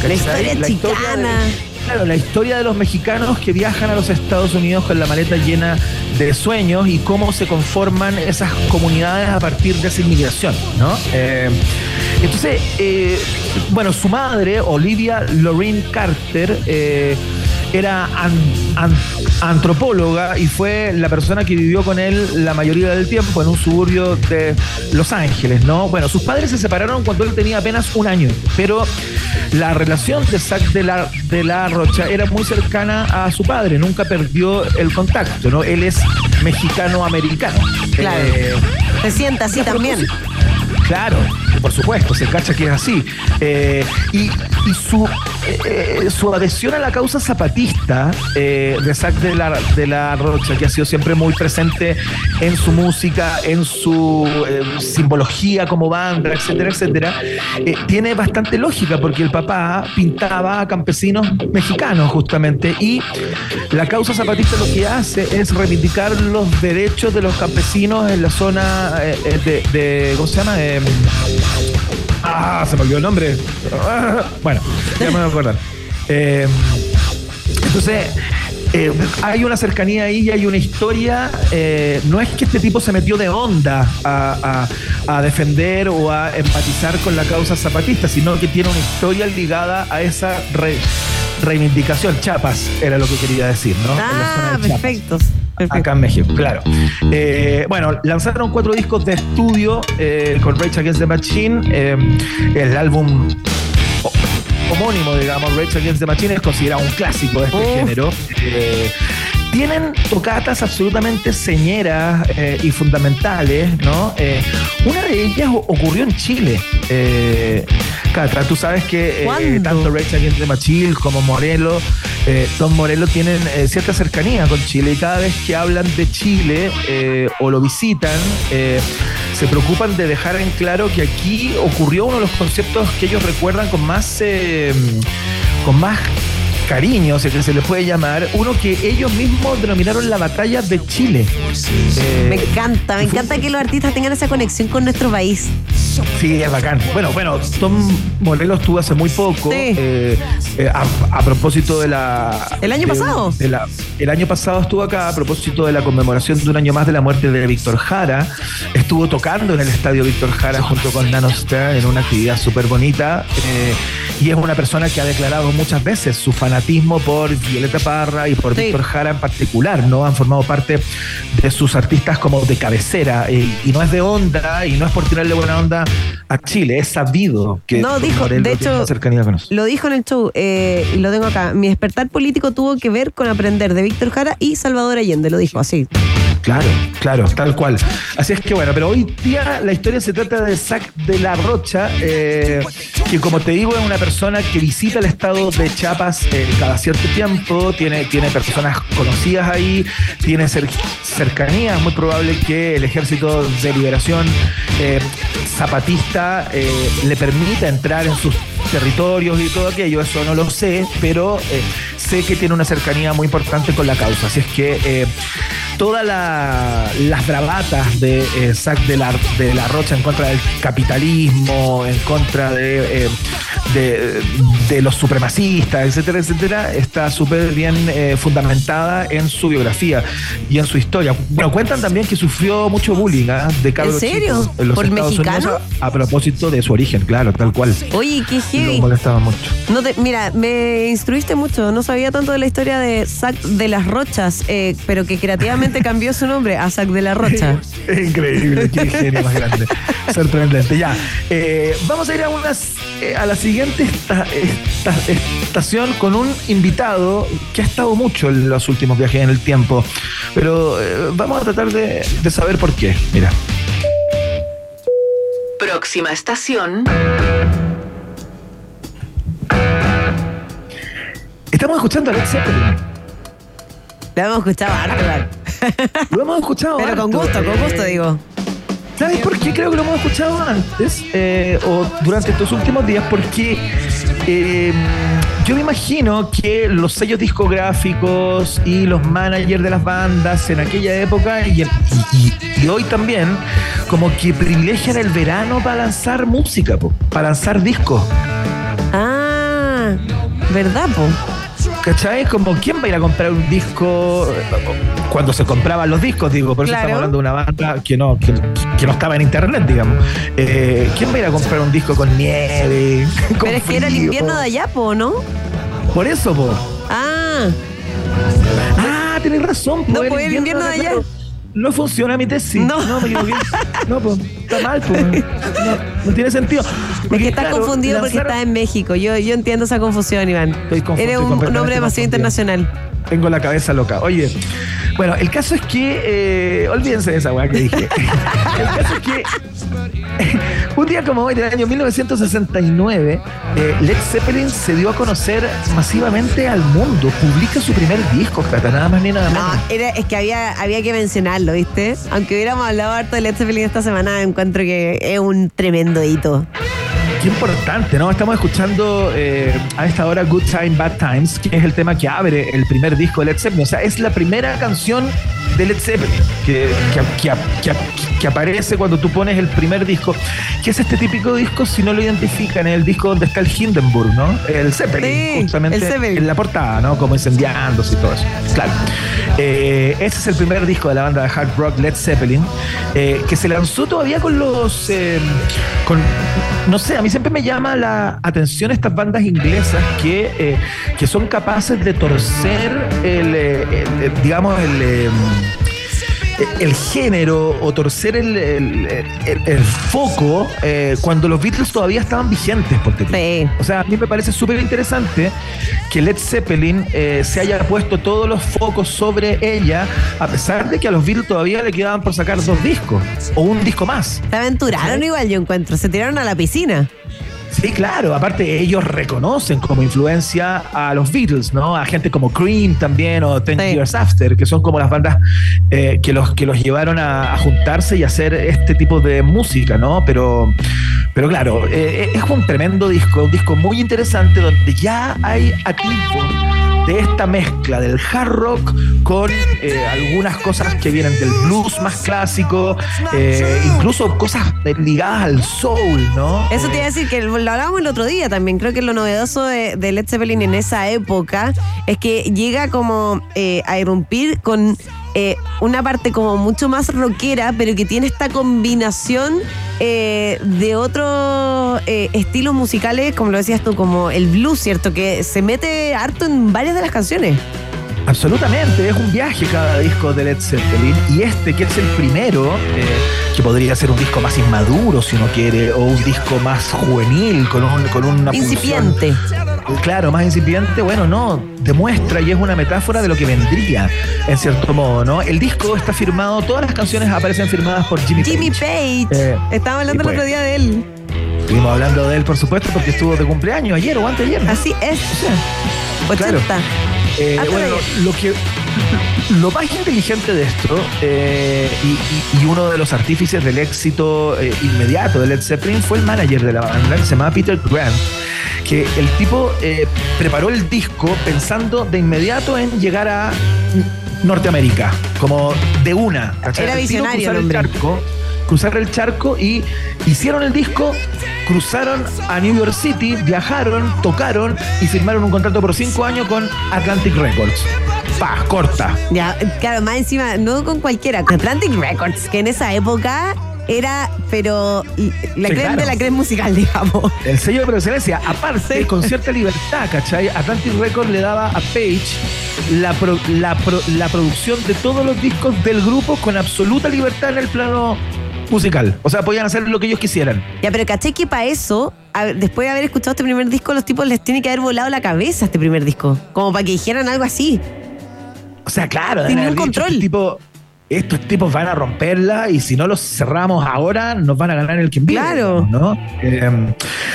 ¿cachai? historia chicana. de- claro, la historia de los mexicanos que viajan a los Estados Unidos con la maleta llena de sueños y cómo se conforman esas comunidades a partir de esa inmigración, ¿no? Eh, entonces, eh, bueno, su madre, Olivia Lorraine Carter, eh, era an- an- antropóloga y fue la persona que vivió con él la mayoría del tiempo en un suburbio de Los Ángeles, ¿no? Bueno, sus padres se separaron cuando él tenía apenas un año, pero la relación de Zack de la, de la Rocha era muy cercana a su padre, nunca perdió el contacto, ¿no? Él es mexicano-americano. Claro. Eh, Se sienta así también. Claro, por supuesto, se cacha que es así. Eh, y su, eh, su adhesión a la causa zapatista eh, de Zack de la, de la Rocha, que ha sido siempre muy presente en su música, en su eh, simbología como banda, etcétera, etcétera, tiene bastante lógica porque el papá pintaba a campesinos mexicanos justamente y la causa zapatista lo que hace es reivindicar los derechos de los campesinos en la zona de, de- ¿cómo se llama? Em, ah, se me olvidó el nombre. Ah, bueno, ya me voy a acordar. Em, entonces, eh, hay una cercanía ahí y hay una historia. eh, no es que este tipo se metió de onda a, a- a defender o a empatizar con la causa zapatista, sino que tiene una historia ligada a esa re- reivindicación. Chapas era lo que quería decir, ¿no? Ah, de Chiapas. Acá en México, claro. Eh, bueno, lanzaron cuatro discos de estudio eh, con Rage Against the Machine. eh, el álbum ho- homónimo, digamos, Rage Against the Machine, es considerado un clásico de este género. Tienen tocatas absolutamente señeras y fundamentales, ¿no? Una de ellas ocurrió en Chile. Catra, tú sabes que eh, tanto Rage Against the Machine como Morelos, eh, Tom Morelos tienen eh, cierta cercanía con Chile y cada vez que hablan de Chile eh, o lo visitan, eh, se preocupan de dejar en claro que aquí ocurrió uno de los conceptos que ellos recuerdan con más, eh, con más cariño, que se le puede llamar, uno que ellos mismos denominaron la batalla de Chile. Eh, Me encanta, me encanta que los artistas tengan esa conexión con nuestro país. Sí, es bacán. Bueno, bueno, Tom Morelos estuvo hace muy poco. eh, eh, a, a propósito de la. ¿El año de- pasado? de la- el año pasado estuvo acá a propósito de la conmemoración de un año más de la muerte de Víctor Jara. Estuvo tocando en el estadio Víctor Jara junto con Nano Stern en una actividad súper bonita. eh, y es una persona que ha declarado muchas veces su fanatismo por Violeta Parra y por Víctor Jara en particular, ¿no? Han formado parte de sus artistas como de cabecera. eh, y no es de onda, y no es por tirarle buena onda a Chile, es sabido que No, dijo, de hecho, cercanía con. Lo dijo en el show eh, y lo tengo acá. Mi despertar político tuvo que ver con aprender de Víctor Jara y Salvador Allende, lo dijo así. Claro, claro, tal cual. Así es que bueno, pero hoy día la historia se trata de Zac de la Rocha, eh, que como te digo es una persona que visita el estado de Chiapas eh, cada cierto tiempo, tiene, tiene personas conocidas ahí, tiene cer- cercanía, es muy probable que el ejército de liberación eh, zapatista eh, le permita entrar en sus territorios y todo aquello, eso no lo sé, pero eh, sé que tiene una cercanía muy importante con la causa. Así es que eh, todas la- las bravatas de eh, Zac de la, de la Rocha en contra del capitalismo, en contra de, eh, de, de los supremacistas, etcétera, etcétera, está súper bien eh, fundamentada en su biografía y en su historia. Bueno, cuentan también que sufrió mucho bullying ¿ah? de cabros ¿En serio? chicos en los ¿Por Estados mexicano? Unidos a, a propósito de su origen, claro, tal cual. Oye, qué Lo heavy. molestaba mucho. No te- mira, me instruiste mucho. No sabía tanto de la historia de Zac de las Rochas, eh, pero que creativamente cambió su nombre a Zac de la Rocha. Es increíble, qué genio más grande. Sorprendente. Ya, eh, vamos a ir a, unas, eh, a la siguiente esta- esta- estación con un invitado que ha estado mucho en los últimos viajes en el tiempo. Pero eh, vamos a tratar de, de saber por qué. Mira. Próxima estación. Estamos escuchando a Led Zeppelin. Lo hemos escuchado harto. Lo hemos escuchado Pero con harto, gusto, con eh, gusto digo. ¿Sabes por qué creo que lo hemos escuchado antes eh, o durante estos últimos días? Porque eh, yo me imagino que los sellos discográficos y los managers de las bandas en aquella época y- y hoy también, como que privilegian el verano para lanzar música, po, para lanzar discos. Ah, ¿verdad, po? ¿Cachai? Como quién va a ir a comprar un disco cuando se compraban los discos, digo, por eso Claro. estamos hablando de una banda que no, que, que no estaba en internet, digamos. Eh, ¿Quién va a ir a comprar un disco con nieve? con Pero es que era el invierno de allá, po, ¿no? Por eso, po. Ah, Ah, tenés razón. No, pues, el invierno de allá. No funciona mi tesis. No. No, me equivoqué. No, pues, está mal, pues. No, no tiene sentido. porque estás claro, confundido porque estás en México. Yo, yo entiendo esa confusión, Iván. Estoy confu- Eres un, un hombre demasiado confundido. internacional. Tengo la cabeza loca. Oye, bueno, el caso es que. eh, olvídense de esa weá que dije. el caso es que. un día como hoy, del año 1969, eh, Led Zeppelin se dio a conocer masivamente al mundo. Publica su primer disco, Cata, nada más ni nada menos. No, era, es que había, había que mencionarlo, ¿viste? Aunque hubiéramos hablado harto de Led Zeppelin esta semana, encuentro que es un tremendo Qué importante, ¿no? Estamos escuchando eh, a esta hora Good Time, Bad Times, que es el tema que abre el primer disco de Led Zeppelin. O sea, es la primera canción de Led Zeppelin que, que- que- que- aparece cuando tú pones el primer disco, que es este típico disco, si no lo identifican, es el disco donde está el Hindenburg, ¿no? El Zeppelin, Sí, justamente el Zeppelin. en la portada, ¿no? Como incendiándose y todo eso. Claro. Eh, ese es el primer disco de la banda de hard rock Led Zeppelin, eh, que se lanzó todavía con los. eh, con, no sé, a mí siempre me llama la atención estas bandas inglesas que, eh, que son capaces de torcer el, eh, el, eh, digamos, el. El género o torcer el, el- el- el foco eh, cuando los Beatles todavía estaban vigentes. Porque, Sí. O sea, a mí me parece súper interesante que Led Zeppelin eh, se haya puesto todos los focos sobre ella, a pesar de que a los Beatles todavía le quedaban por sacar dos discos o un disco más. Se aventuraron igual, yo encuentro. Se tiraron a la piscina. Sí, claro. Aparte, ellos reconocen como influencia a los Beatles, ¿no? A gente como Cream también o Ten Sí. Years After, que son como las bandas eh, que, los, que los llevaron a, a juntarse y hacer este tipo de música, ¿no? Pero, pero claro, eh, es un tremendo disco, un disco muy interesante donde ya hay atisbo de esta mezcla del hard rock con eh, algunas cosas que vienen del blues más clásico, eh, incluso cosas eh, ligadas al soul, ¿no? Eso te iba a decir que lo hablábamos el otro día también. Creo que lo novedoso de, de Led Zeppelin en esa época es que llega como eh, a irrumpir con eh, una parte como mucho más rockera, pero que tiene esta combinación eh, de otros eh, estilos musicales, como lo decías tú, como el blues, ¿cierto? Que se mete harto en varias de las canciones. Absolutamente, es un viaje cada disco de Led Zeppelin y este que es el primero, eh, que podría ser un disco más inmaduro si uno quiere, o un disco más juvenil, con, un, con una Incipiente. Claro, más incipiente, bueno, no, demuestra y es una metáfora de lo que vendría, en cierto modo, ¿no? El disco está firmado, todas las canciones aparecen firmaad por Jimmy, Jimmy Page. Page. Eh, Estábamos hablando el otro pues. día de él. Estuvimos hablando de él, por supuesto, porque estuvo de cumpleaños ayer o antes de ayer. Así es. Claro. 80. Eh, Antes de bueno, lo que lo más inteligente de esto eh, y, y- y uno de los artífices del éxito eh, inmediato de Led Zeppelin fue el manager de la banda que se llamaba Peter Grant que el tipo eh, preparó el disco pensando de inmediato en llegar a Norteamérica como de una ¿cachai? Era visionario cruzar el charco, cruzar el charco y hicieron el disco, cruzaron a New York City, viajaron, tocaron y firmaron un contrato por cinco años con Atlantic Records. Pa, corta. Ya, claro, más encima, no con cualquiera, con Atlantic Records, que en esa época era, pero la Sí, crema claro. de la crema musical, digamos. El sello de excelencia, aparte, con cierta libertad, ¿cachai? Atlantic Records le daba a Page la, pro- la, pro- la producción de todos los discos del grupo con absoluta libertad en el plano musical. O sea, podían hacer lo que ellos quisieran. Ya, pero caché que para eso, a después de haber escuchado este primer disco, los tipos les tiene que haber volado la cabeza este primer disco. Como para que dijeran algo así. O sea, claro, Sin dicho, control. Tipo, estos tipos van a romperla y si no los cerramos ahora, nos van a ganar el que. Claro. ¿no? Eh,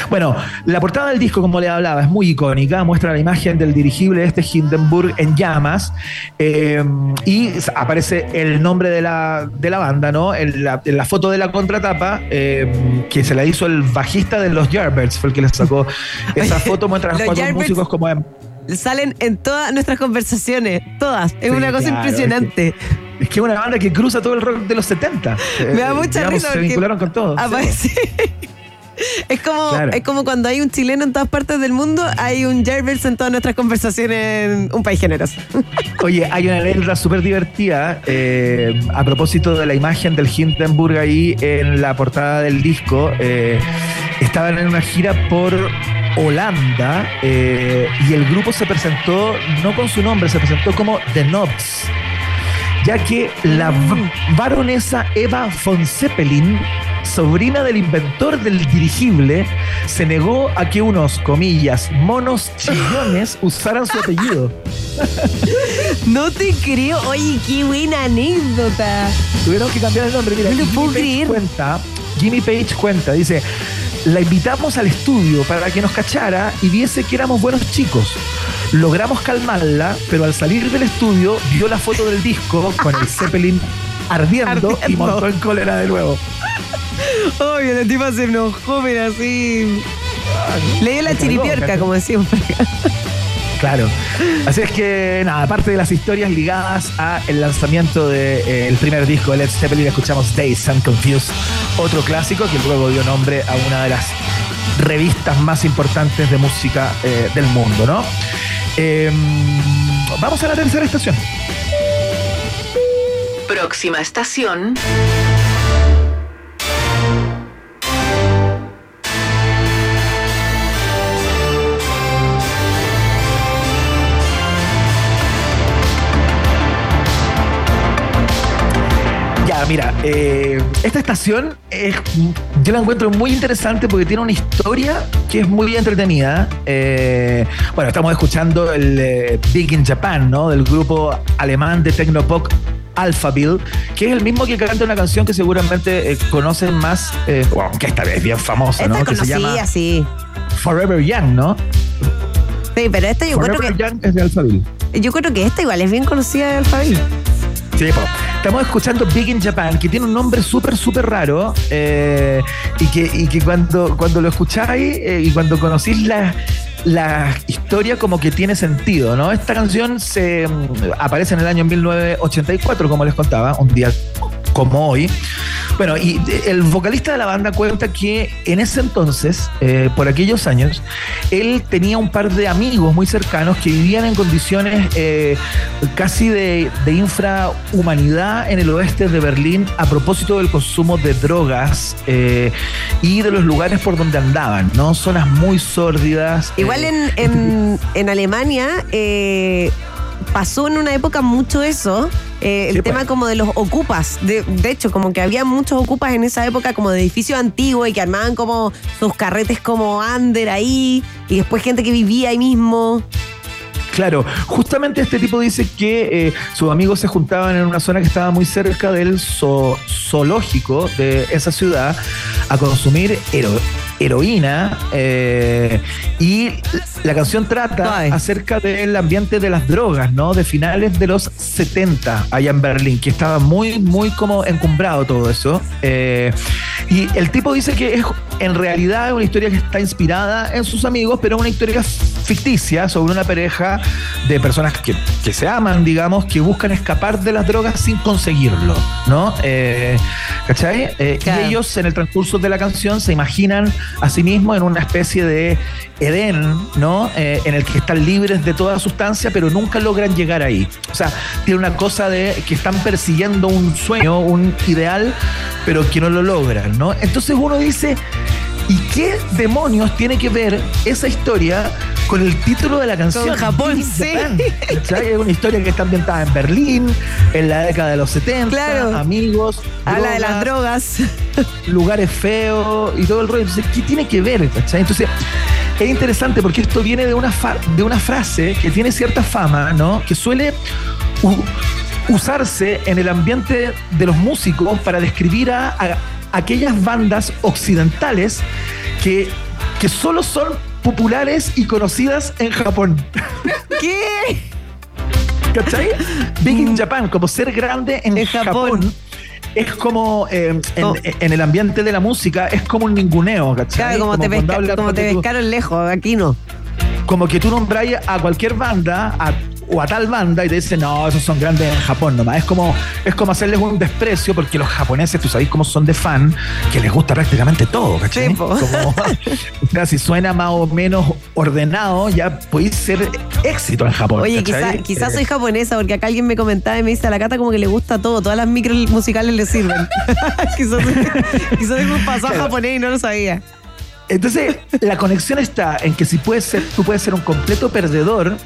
bueno, la portada del disco, como le hablaba, es muy icónica. Muestra la imagen del dirigible de este Hindenburg en llamas eh, y aparece el nombre de la, de la banda, ¿no? En la, en la foto de la contratapa, eh, que se la hizo el bajista de los Yardbirds, fue el que le sacó esa foto. Muestra a los Los cuatro Yardbirds- músicos como en Salen en todas nuestras conversaciones, todas. Es Sí, una cosa claro, impresionante. Es que es una banda que cruza todo el rock de los 70. Me da Eh, mucha digamos, risa Se vincularon con todo. aparece- Es como, Claro. es como cuando hay un chileno en todas partes del mundo, hay un Jarvis en todas nuestras conversaciones en un país generoso. Oye, hay una anécdota súper divertida eh, a propósito de la imagen del Hindenburg ahí en la portada del disco. Eh, estaban en una gira por Holanda eh, y el grupo se presentó no con su nombre, se presentó como The Knobs. Ya que la baronesa Eva von Zeppelin, sobrina del inventor del dirigible, se negó a que unos, comillas, monos chillones usaran su apellido. No te creo. Oye, qué buena anécdota. Tuvieron que cambiar el nombre. Mira, No puedo creer. cuenta, Jimmy Page cuenta, dice, la invitamos al estudio para que nos cachara y viese que éramos buenos chicos. Logramos calmarla, pero al salir del estudio vio la foto del disco con el Zeppelin ardiendo, y montó en cólera de nuevo. Oye, la tipa se enojó, pero así. Le dio la Me cagó, chiripiorca, cachai. como decimos. acá. Claro. Así es que, nada, aparte de las historias ligadas a el lanzamiento del primer disco de Led Zeppelin, escuchamos Days and Confused, otro clásico que luego dio nombre a una de las revistas más importantes de música eh, del mundo, ¿no? Eh, vamos a la tercera estación. Próxima estación. Mira, eh, esta estación es, yo la encuentro muy interesante porque tiene una historia que es muy entretenida. Eh, bueno, estamos escuchando el eh, Big in Japan, ¿no? Del grupo alemán de Tecnopop Alphaville, que es el mismo que canta una canción que seguramente eh, conocen más, eh, que esta vez es bien famosa, ¿no? Que se llama sí. Forever Young, ¿no? Sí, pero esta yo creo Forever que. Young es de Alphaville. Yo creo que esta igual es bien conocida de Alphaville. Sí, po. estamos escuchando Big in Japan, que tiene un nombre súper, súper raro, eh, y que, y que cuando, cuando lo escucháis eh, y cuando conocís la, la historia como que tiene sentido, ¿no? Esta canción se mm, aparece en el año 1984, como les contaba, un día como hoy. Bueno, y el vocalista de la banda cuenta que en ese entonces, eh, por aquellos años, él tenía un par de amigos muy cercanos que vivían en condiciones eh, casi de, de infrahumanidad en el oeste de Berlín a propósito del consumo de drogas eh, y de los lugares por donde andaban, ¿no? Zonas muy sórdidas. Igual en, en, en Alemania pasó en una época mucho eso. Eh, el tema pues. como de los ocupas. De, de hecho, como que había muchos ocupas en esa época como de edificios antiguos y que armaban como sus carretes como under ahí. Y después gente que vivía ahí mismo. Claro, justamente este tipo dice que eh, sus amigos se juntaban en una zona que estaba muy cerca del zo- zoológico de esa ciudad a consumir hero- heroína eh, y la canción trata acerca del ambiente de las drogas, ¿no? De finales de los 70 allá en Berlín, que estaba muy, muy como encumbrado todo eso. Eh, y el tipo dice que es en realidad una historia que está inspirada en sus amigos, pero es una historia ficticia sobre una pareja de personas que, que se aman, digamos, que buscan escapar de las drogas sin conseguirlo, ¿no? Eh, ¿Cachai? Eh, Claro. Y ellos en el transcurso de la canción se imaginan a sí mismos en una especie de Edén, ¿no? Eh, en el que están libres de toda sustancia, pero nunca logran llegar ahí. O sea, tiene una cosa de que están persiguiendo un sueño, un ideal, pero que no lo logran, ¿no? Entonces uno dice, ¿y qué demonios tiene que ver esa historia con el título de la canción? Con Japón, sí. Es una historia que está ambientada en Berlín, en la década de los 70, Claro. amigos. Habla de las drogas, lugares feos y todo el rollo. Entonces, ¿qué tiene que ver? ¿cachai? Entonces, es interesante porque esto viene de una, fa- de una frase que tiene cierta fama, ¿no? Que suele usarse en el ambiente de los músicos para describir a, a aquellas bandas occidentales que, que solo son populares y conocidas en Japón. ¿Qué? ¿Cachai? Big in Japan, como ser grande en, En Japón. Japón. Es como eh, en, Oh. en el ambiente de la música, es como un ninguneo, ¿cachai? Claro, como, te, pesca- como te pescaron lejos, aquí no. como que tú nombráis a cualquier banda a- o a tal banda y te dicen, no, esos son grandes en Japón nomás. Es como, es como hacerles un desprecio porque los japoneses, tú sabéis cómo son de fan, que les gusta prácticamente todo, ¿cachai? Sí. Como, si suena más o menos ordenado, ya podéis ser éxito en Japón. Oye, quizás quizás Eh, soy japonesa, porque acá alguien me comentaba y me dice a la cata como que le gusta todo, todas las micros musicales le sirven. quizás quizás un pasado Claro. japonés y no lo sabía. Entonces, la conexión está en que si puedes ser, tú puedes ser un completo perdedor,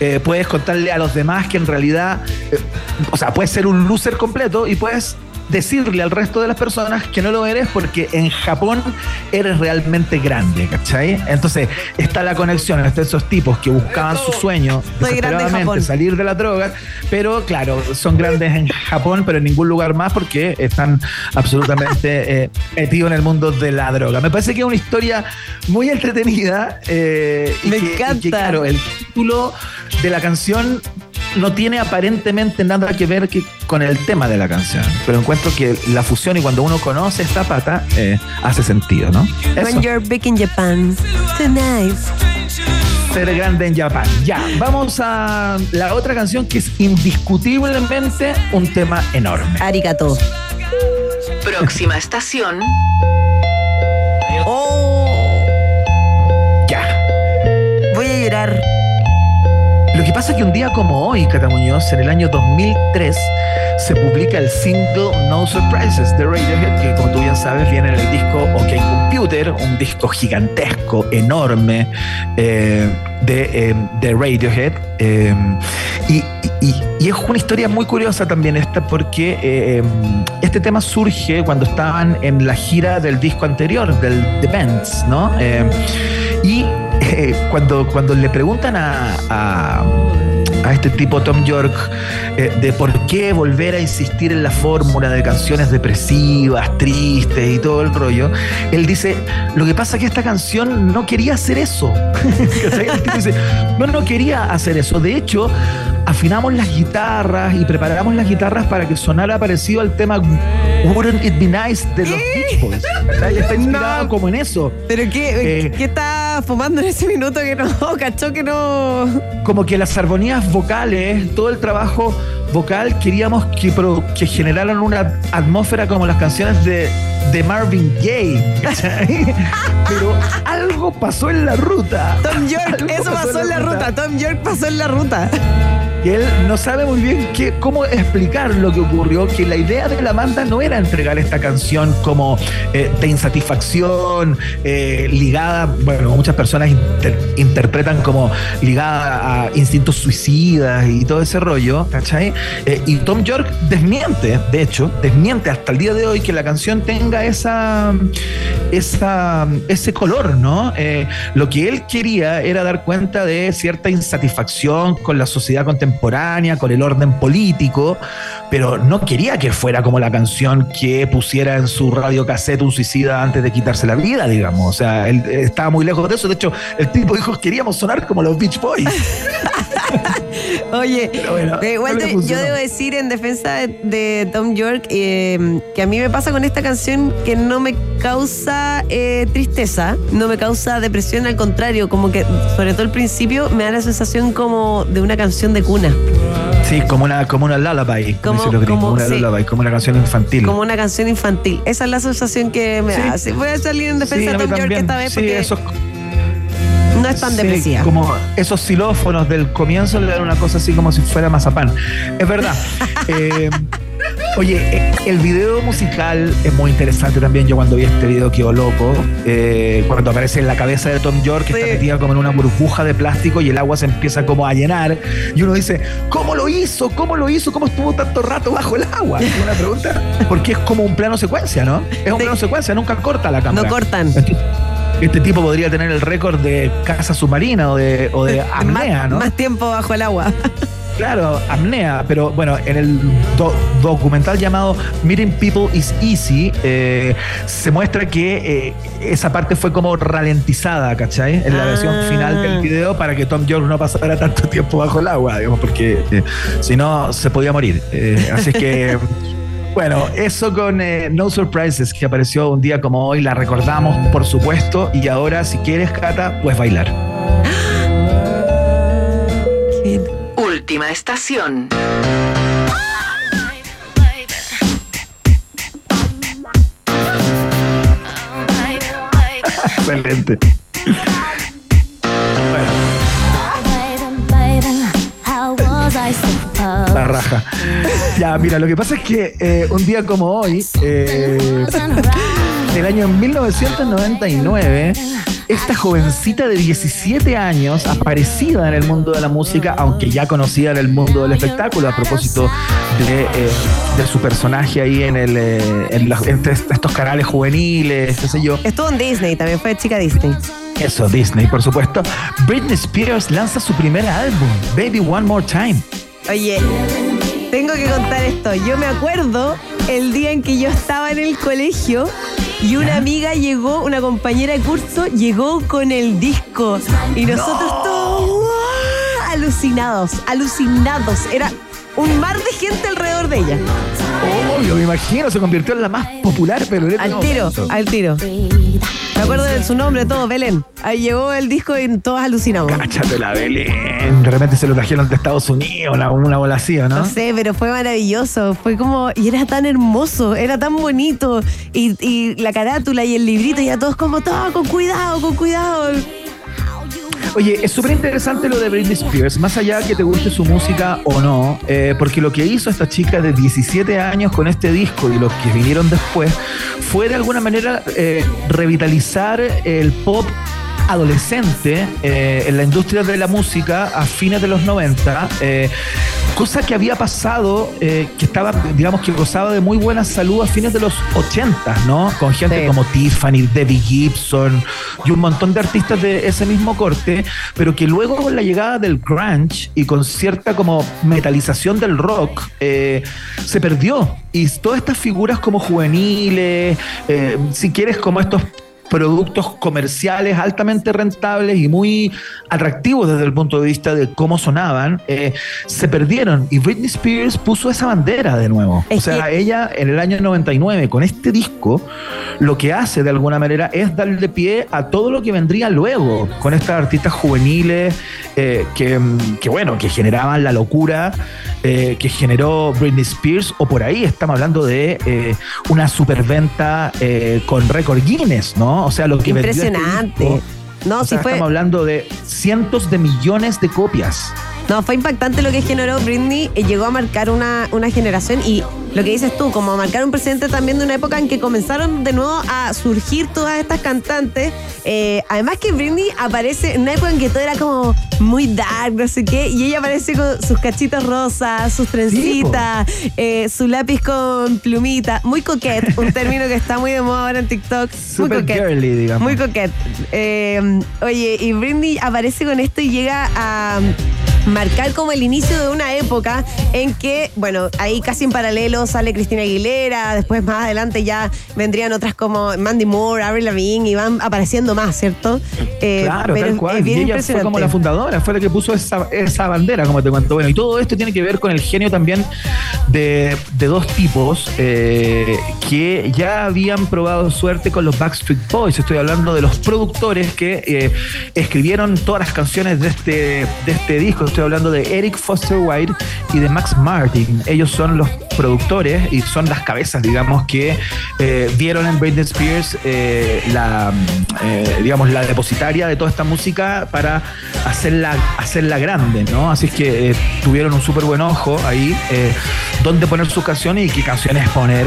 eh, puedes contarle a los demás que en realidad, eh, o sea, puedes ser un loser completo y puedes decirle al resto de las personas que no lo eres porque en Japón eres realmente grande, ¿cachai? Entonces, está la conexión entre esos tipos que buscaban su sueño desesperadamente, salir de la droga, pero claro, son grandes en Japón, pero en ningún lugar más porque están absolutamente eh, metidos en el mundo de la droga. Me parece que es una historia muy entretenida. eh, y Me que- y que, claro, el título de la canción no tiene aparentemente nada que ver que- con el tema de la canción, pero encuentro que la fusión y cuando uno conoce esta pata eh, hace sentido, ¿no? Eso. When you're big in Japan tonight. Ser grande en Japón. Ya, vamos a la otra canción que es indiscutiblemente un tema enorme. Arigato. Próxima estación. Oh, Ya. voy a llorar. Lo que pasa es que un día como hoy, Cata Muñoz, en el año 2003, se publica el single No Surprises de Radiohead, que como tú bien sabes viene en el disco OK Computer, un disco gigantesco, enorme eh, de, eh, de Radiohead. eh, y, es una historia muy curiosa también esta, porque este tema surge cuando estaban en la gira del disco anterior, del The Bands, ¿no? Y eh, cuando, cuando le preguntan a, a- a este tipo Tom York eh, de por qué volver a insistir en la fórmula de canciones depresivas, tristes y todo el rollo, él dice, lo que pasa es que esta canción no quería hacer eso. No, no quería hacer eso. De hecho, afinamos las guitarras y preparamos las guitarras para que sonara parecido al tema Wouldn't It Be Nice de los Beach Boys. Está inspirado como en eso. ¿Pero qué, Eh, qué fumando en ese minuto que no, cachó que no? como que las armonías vocales, todo el trabajo vocal, queríamos que, pro- que generaran una atmósfera como las canciones de, de Marvin Gaye. ¿cachai? Pero algo pasó en la ruta. Tom York, Algo eso pasó en la ruta. Tom York pasó en la ruta. Que él no sabe muy bien qué, cómo explicar lo que ocurrió, que la idea de la banda no era entregar esta canción como eh, de insatisfacción, eh, ligada, bueno, muchas personas inter- interpretan como ligada a instintos suicidas y todo ese rollo, ¿cachai? Eh, y Tom York desmiente, de hecho, desmiente hasta el día de hoy que la canción tenga esa, esa, ese color, ¿no? Eh, lo que él quería era dar cuenta de cierta insatisfacción con la sociedad contemporánea, con el orden político, pero no quería que fuera como la canción que pusiera en su radiocassette un suicida antes de quitarse la vida, digamos. O sea, él estaba muy lejos de eso. De hecho, el tipo dijo, queríamos sonar como los Beach Boys. Oye, bueno, eh, igual no de- yo debo decir en defensa de, de Tom York eh, que a mí me pasa con esta canción que no me causa eh, tristeza, no me causa depresión, al contrario, como que sobre todo al principio me da la sensación como de una canción de cuna, Sí, como una, como una lullaby, como, una sí. lullaby, como una canción infantil. como una canción infantil. Esa es la sensación que me Sí. da. Sí, voy a salir en defensa de Tom York esta vez porque no es tan Sí, depresiva. Como esos xilófonos del comienzo le dan una cosa así como si fuera mazapán. Es verdad. Eh, oye, eh, el video musical es muy interesante también. Yo cuando vi este video quedo loco. Eh, cuando aparece en la cabeza de Tom York, que está metida como en una burbuja de plástico y el agua se empieza como a llenar. Y uno dice, ¿cómo lo hizo? ¿Cómo lo hizo? ¿Cómo estuvo tanto rato bajo el agua? Es una pregunta. Porque es como un plano secuencia, ¿no? Es un Sí. plano secuencia, nunca corta la cámara. No cortan. Entonces, este tipo podría tener el récord de casa submarina o de, o de apnea, más, ¿no? más tiempo bajo el agua. Claro, apnea, pero bueno, en el do- documental llamado Meeting People is Easy, eh, se muestra que eh, esa parte fue como ralentizada, ¿cachai? En la Ah. versión final del video para que Tom York no pasara tanto tiempo bajo el agua, digamos, porque eh, si no se podía morir. Así es que. Bueno, eso con eh, No Surprises, que apareció un día como hoy, la recordamos, por supuesto, y ahora, si quieres, Cata, pues bailar. Última estación. Excelente. La raja. Ya, mira, lo que pasa es que eh, un día como hoy, eh, del año 1999, esta jovencita de 17 años, aparecida en el mundo de la música, aunque ya conocida en el mundo del espectáculo, a propósito de, eh, de su personaje ahí en, el, eh, en, los- en estos canales juveniles, qué sé yo. Estuvo en Disney, también fue chica Disney. Eso, Disney, por supuesto. Britney Spears lanza su primer álbum, Baby One More Time. Oye, tengo que contar esto. Yo me acuerdo el día en que yo estaba en el colegio y una amiga llegó, una compañera de curso, llegó con el disco y nosotros todos ¡guau! alucinados, alucinados. Era un mar de gente alrededor de ella. Obvio, me imagino, se convirtió en la más popular, pero este Al tiro, al tiro. Me acuerdo de su nombre, todo, Belén. Ahí llegó el disco y todos alucinados. Cáchate la Belén. De repente se lo trajeron de Estados Unidos, una, una bola así, ¿o ¿no? No sé, pero fue maravilloso. Fue como. Y era tan hermoso, era tan bonito. Y, y la carátula y el librito, y a todos como, todo con cuidado, con cuidado. Oye, es súper interesante lo de Britney Spears, más allá que te guste su música o no, eh, porque lo que hizo esta chica de 17 años con este disco y los que vinieron después fue de alguna manera eh, revitalizar el pop adolescente eh, en la industria de la música a fines de los 90, eh, cosa que había pasado, eh, que estaba, digamos que gozaba de muy buena salud a fines de los 80, ¿no? Con gente Sí. como Tiffany, Debbie Gibson y un montón de artistas de ese mismo corte, pero que luego con la llegada del grunge y con cierta como metalización del rock, se perdió. Y todas estas figuras como juveniles, si quieres como estos productos comerciales altamente rentables y muy atractivos desde el punto de vista de cómo sonaban, eh, se perdieron. Y Britney Spears puso esa bandera de nuevo. Es o sea, que- ella en el año 99, con este disco, lo que hace de alguna manera es darle pie a todo lo que vendría luego, con estas artistas juveniles eh, que, que, bueno, que generaban la locura eh, que generó Britney Spears, o por ahí estamos hablando de eh, una superventa eh, con récord Guinness, ¿no? O sea, lo que vendió este Impresionante. disco, No, o sí sea, fue. estamos hablando de cientos de millones de copias. No, fue impactante lo que generó Britney. eh, Llegó a marcar una, una generación y lo que dices tú, como a marcar un precedente también de una época en que comenzaron de nuevo a surgir todas estas cantantes. Eh, además que Britney aparece en una época en que todo era como muy dark, no sé qué, y ella aparece con sus cachitos rosas, sus trencitas, eh, su lápiz con plumita, muy coquette, un término que está muy de moda ahora en TikTok. Muy Super coquette. girly, digamos. Muy coquette. Eh, oye, y Britney aparece con esto y llega a marcar como el inicio de una época en que, bueno, ahí casi en paralelo sale Cristina Aguilera, después más adelante ya vendrían otras como Mandy Moore, Avril Lavigne y van apareciendo más, ¿cierto? Eh, Claro, pero tal cual. es bien y ella fue como la fundadora, fue la que puso esa, esa bandera, como te cuento. Bueno, y todo esto tiene que ver con el genio también de, de dos tipos eh, que ya habían probado suerte con los Backstreet Boys. Estoy hablando de los productores que eh, escribieron todas las canciones de este, de este disco. Estoy hablando de Eric Foster White y de Max Martin. Ellos son los productores y son las cabezas, digamos, que eh, vieron en Britney Spears eh, la, eh, digamos, la depositaria de toda esta música para hacerla, hacerla grande, ¿no? Así es que eh, tuvieron un súper buen ojo ahí, eh, dónde poner sus canciones y qué canciones poner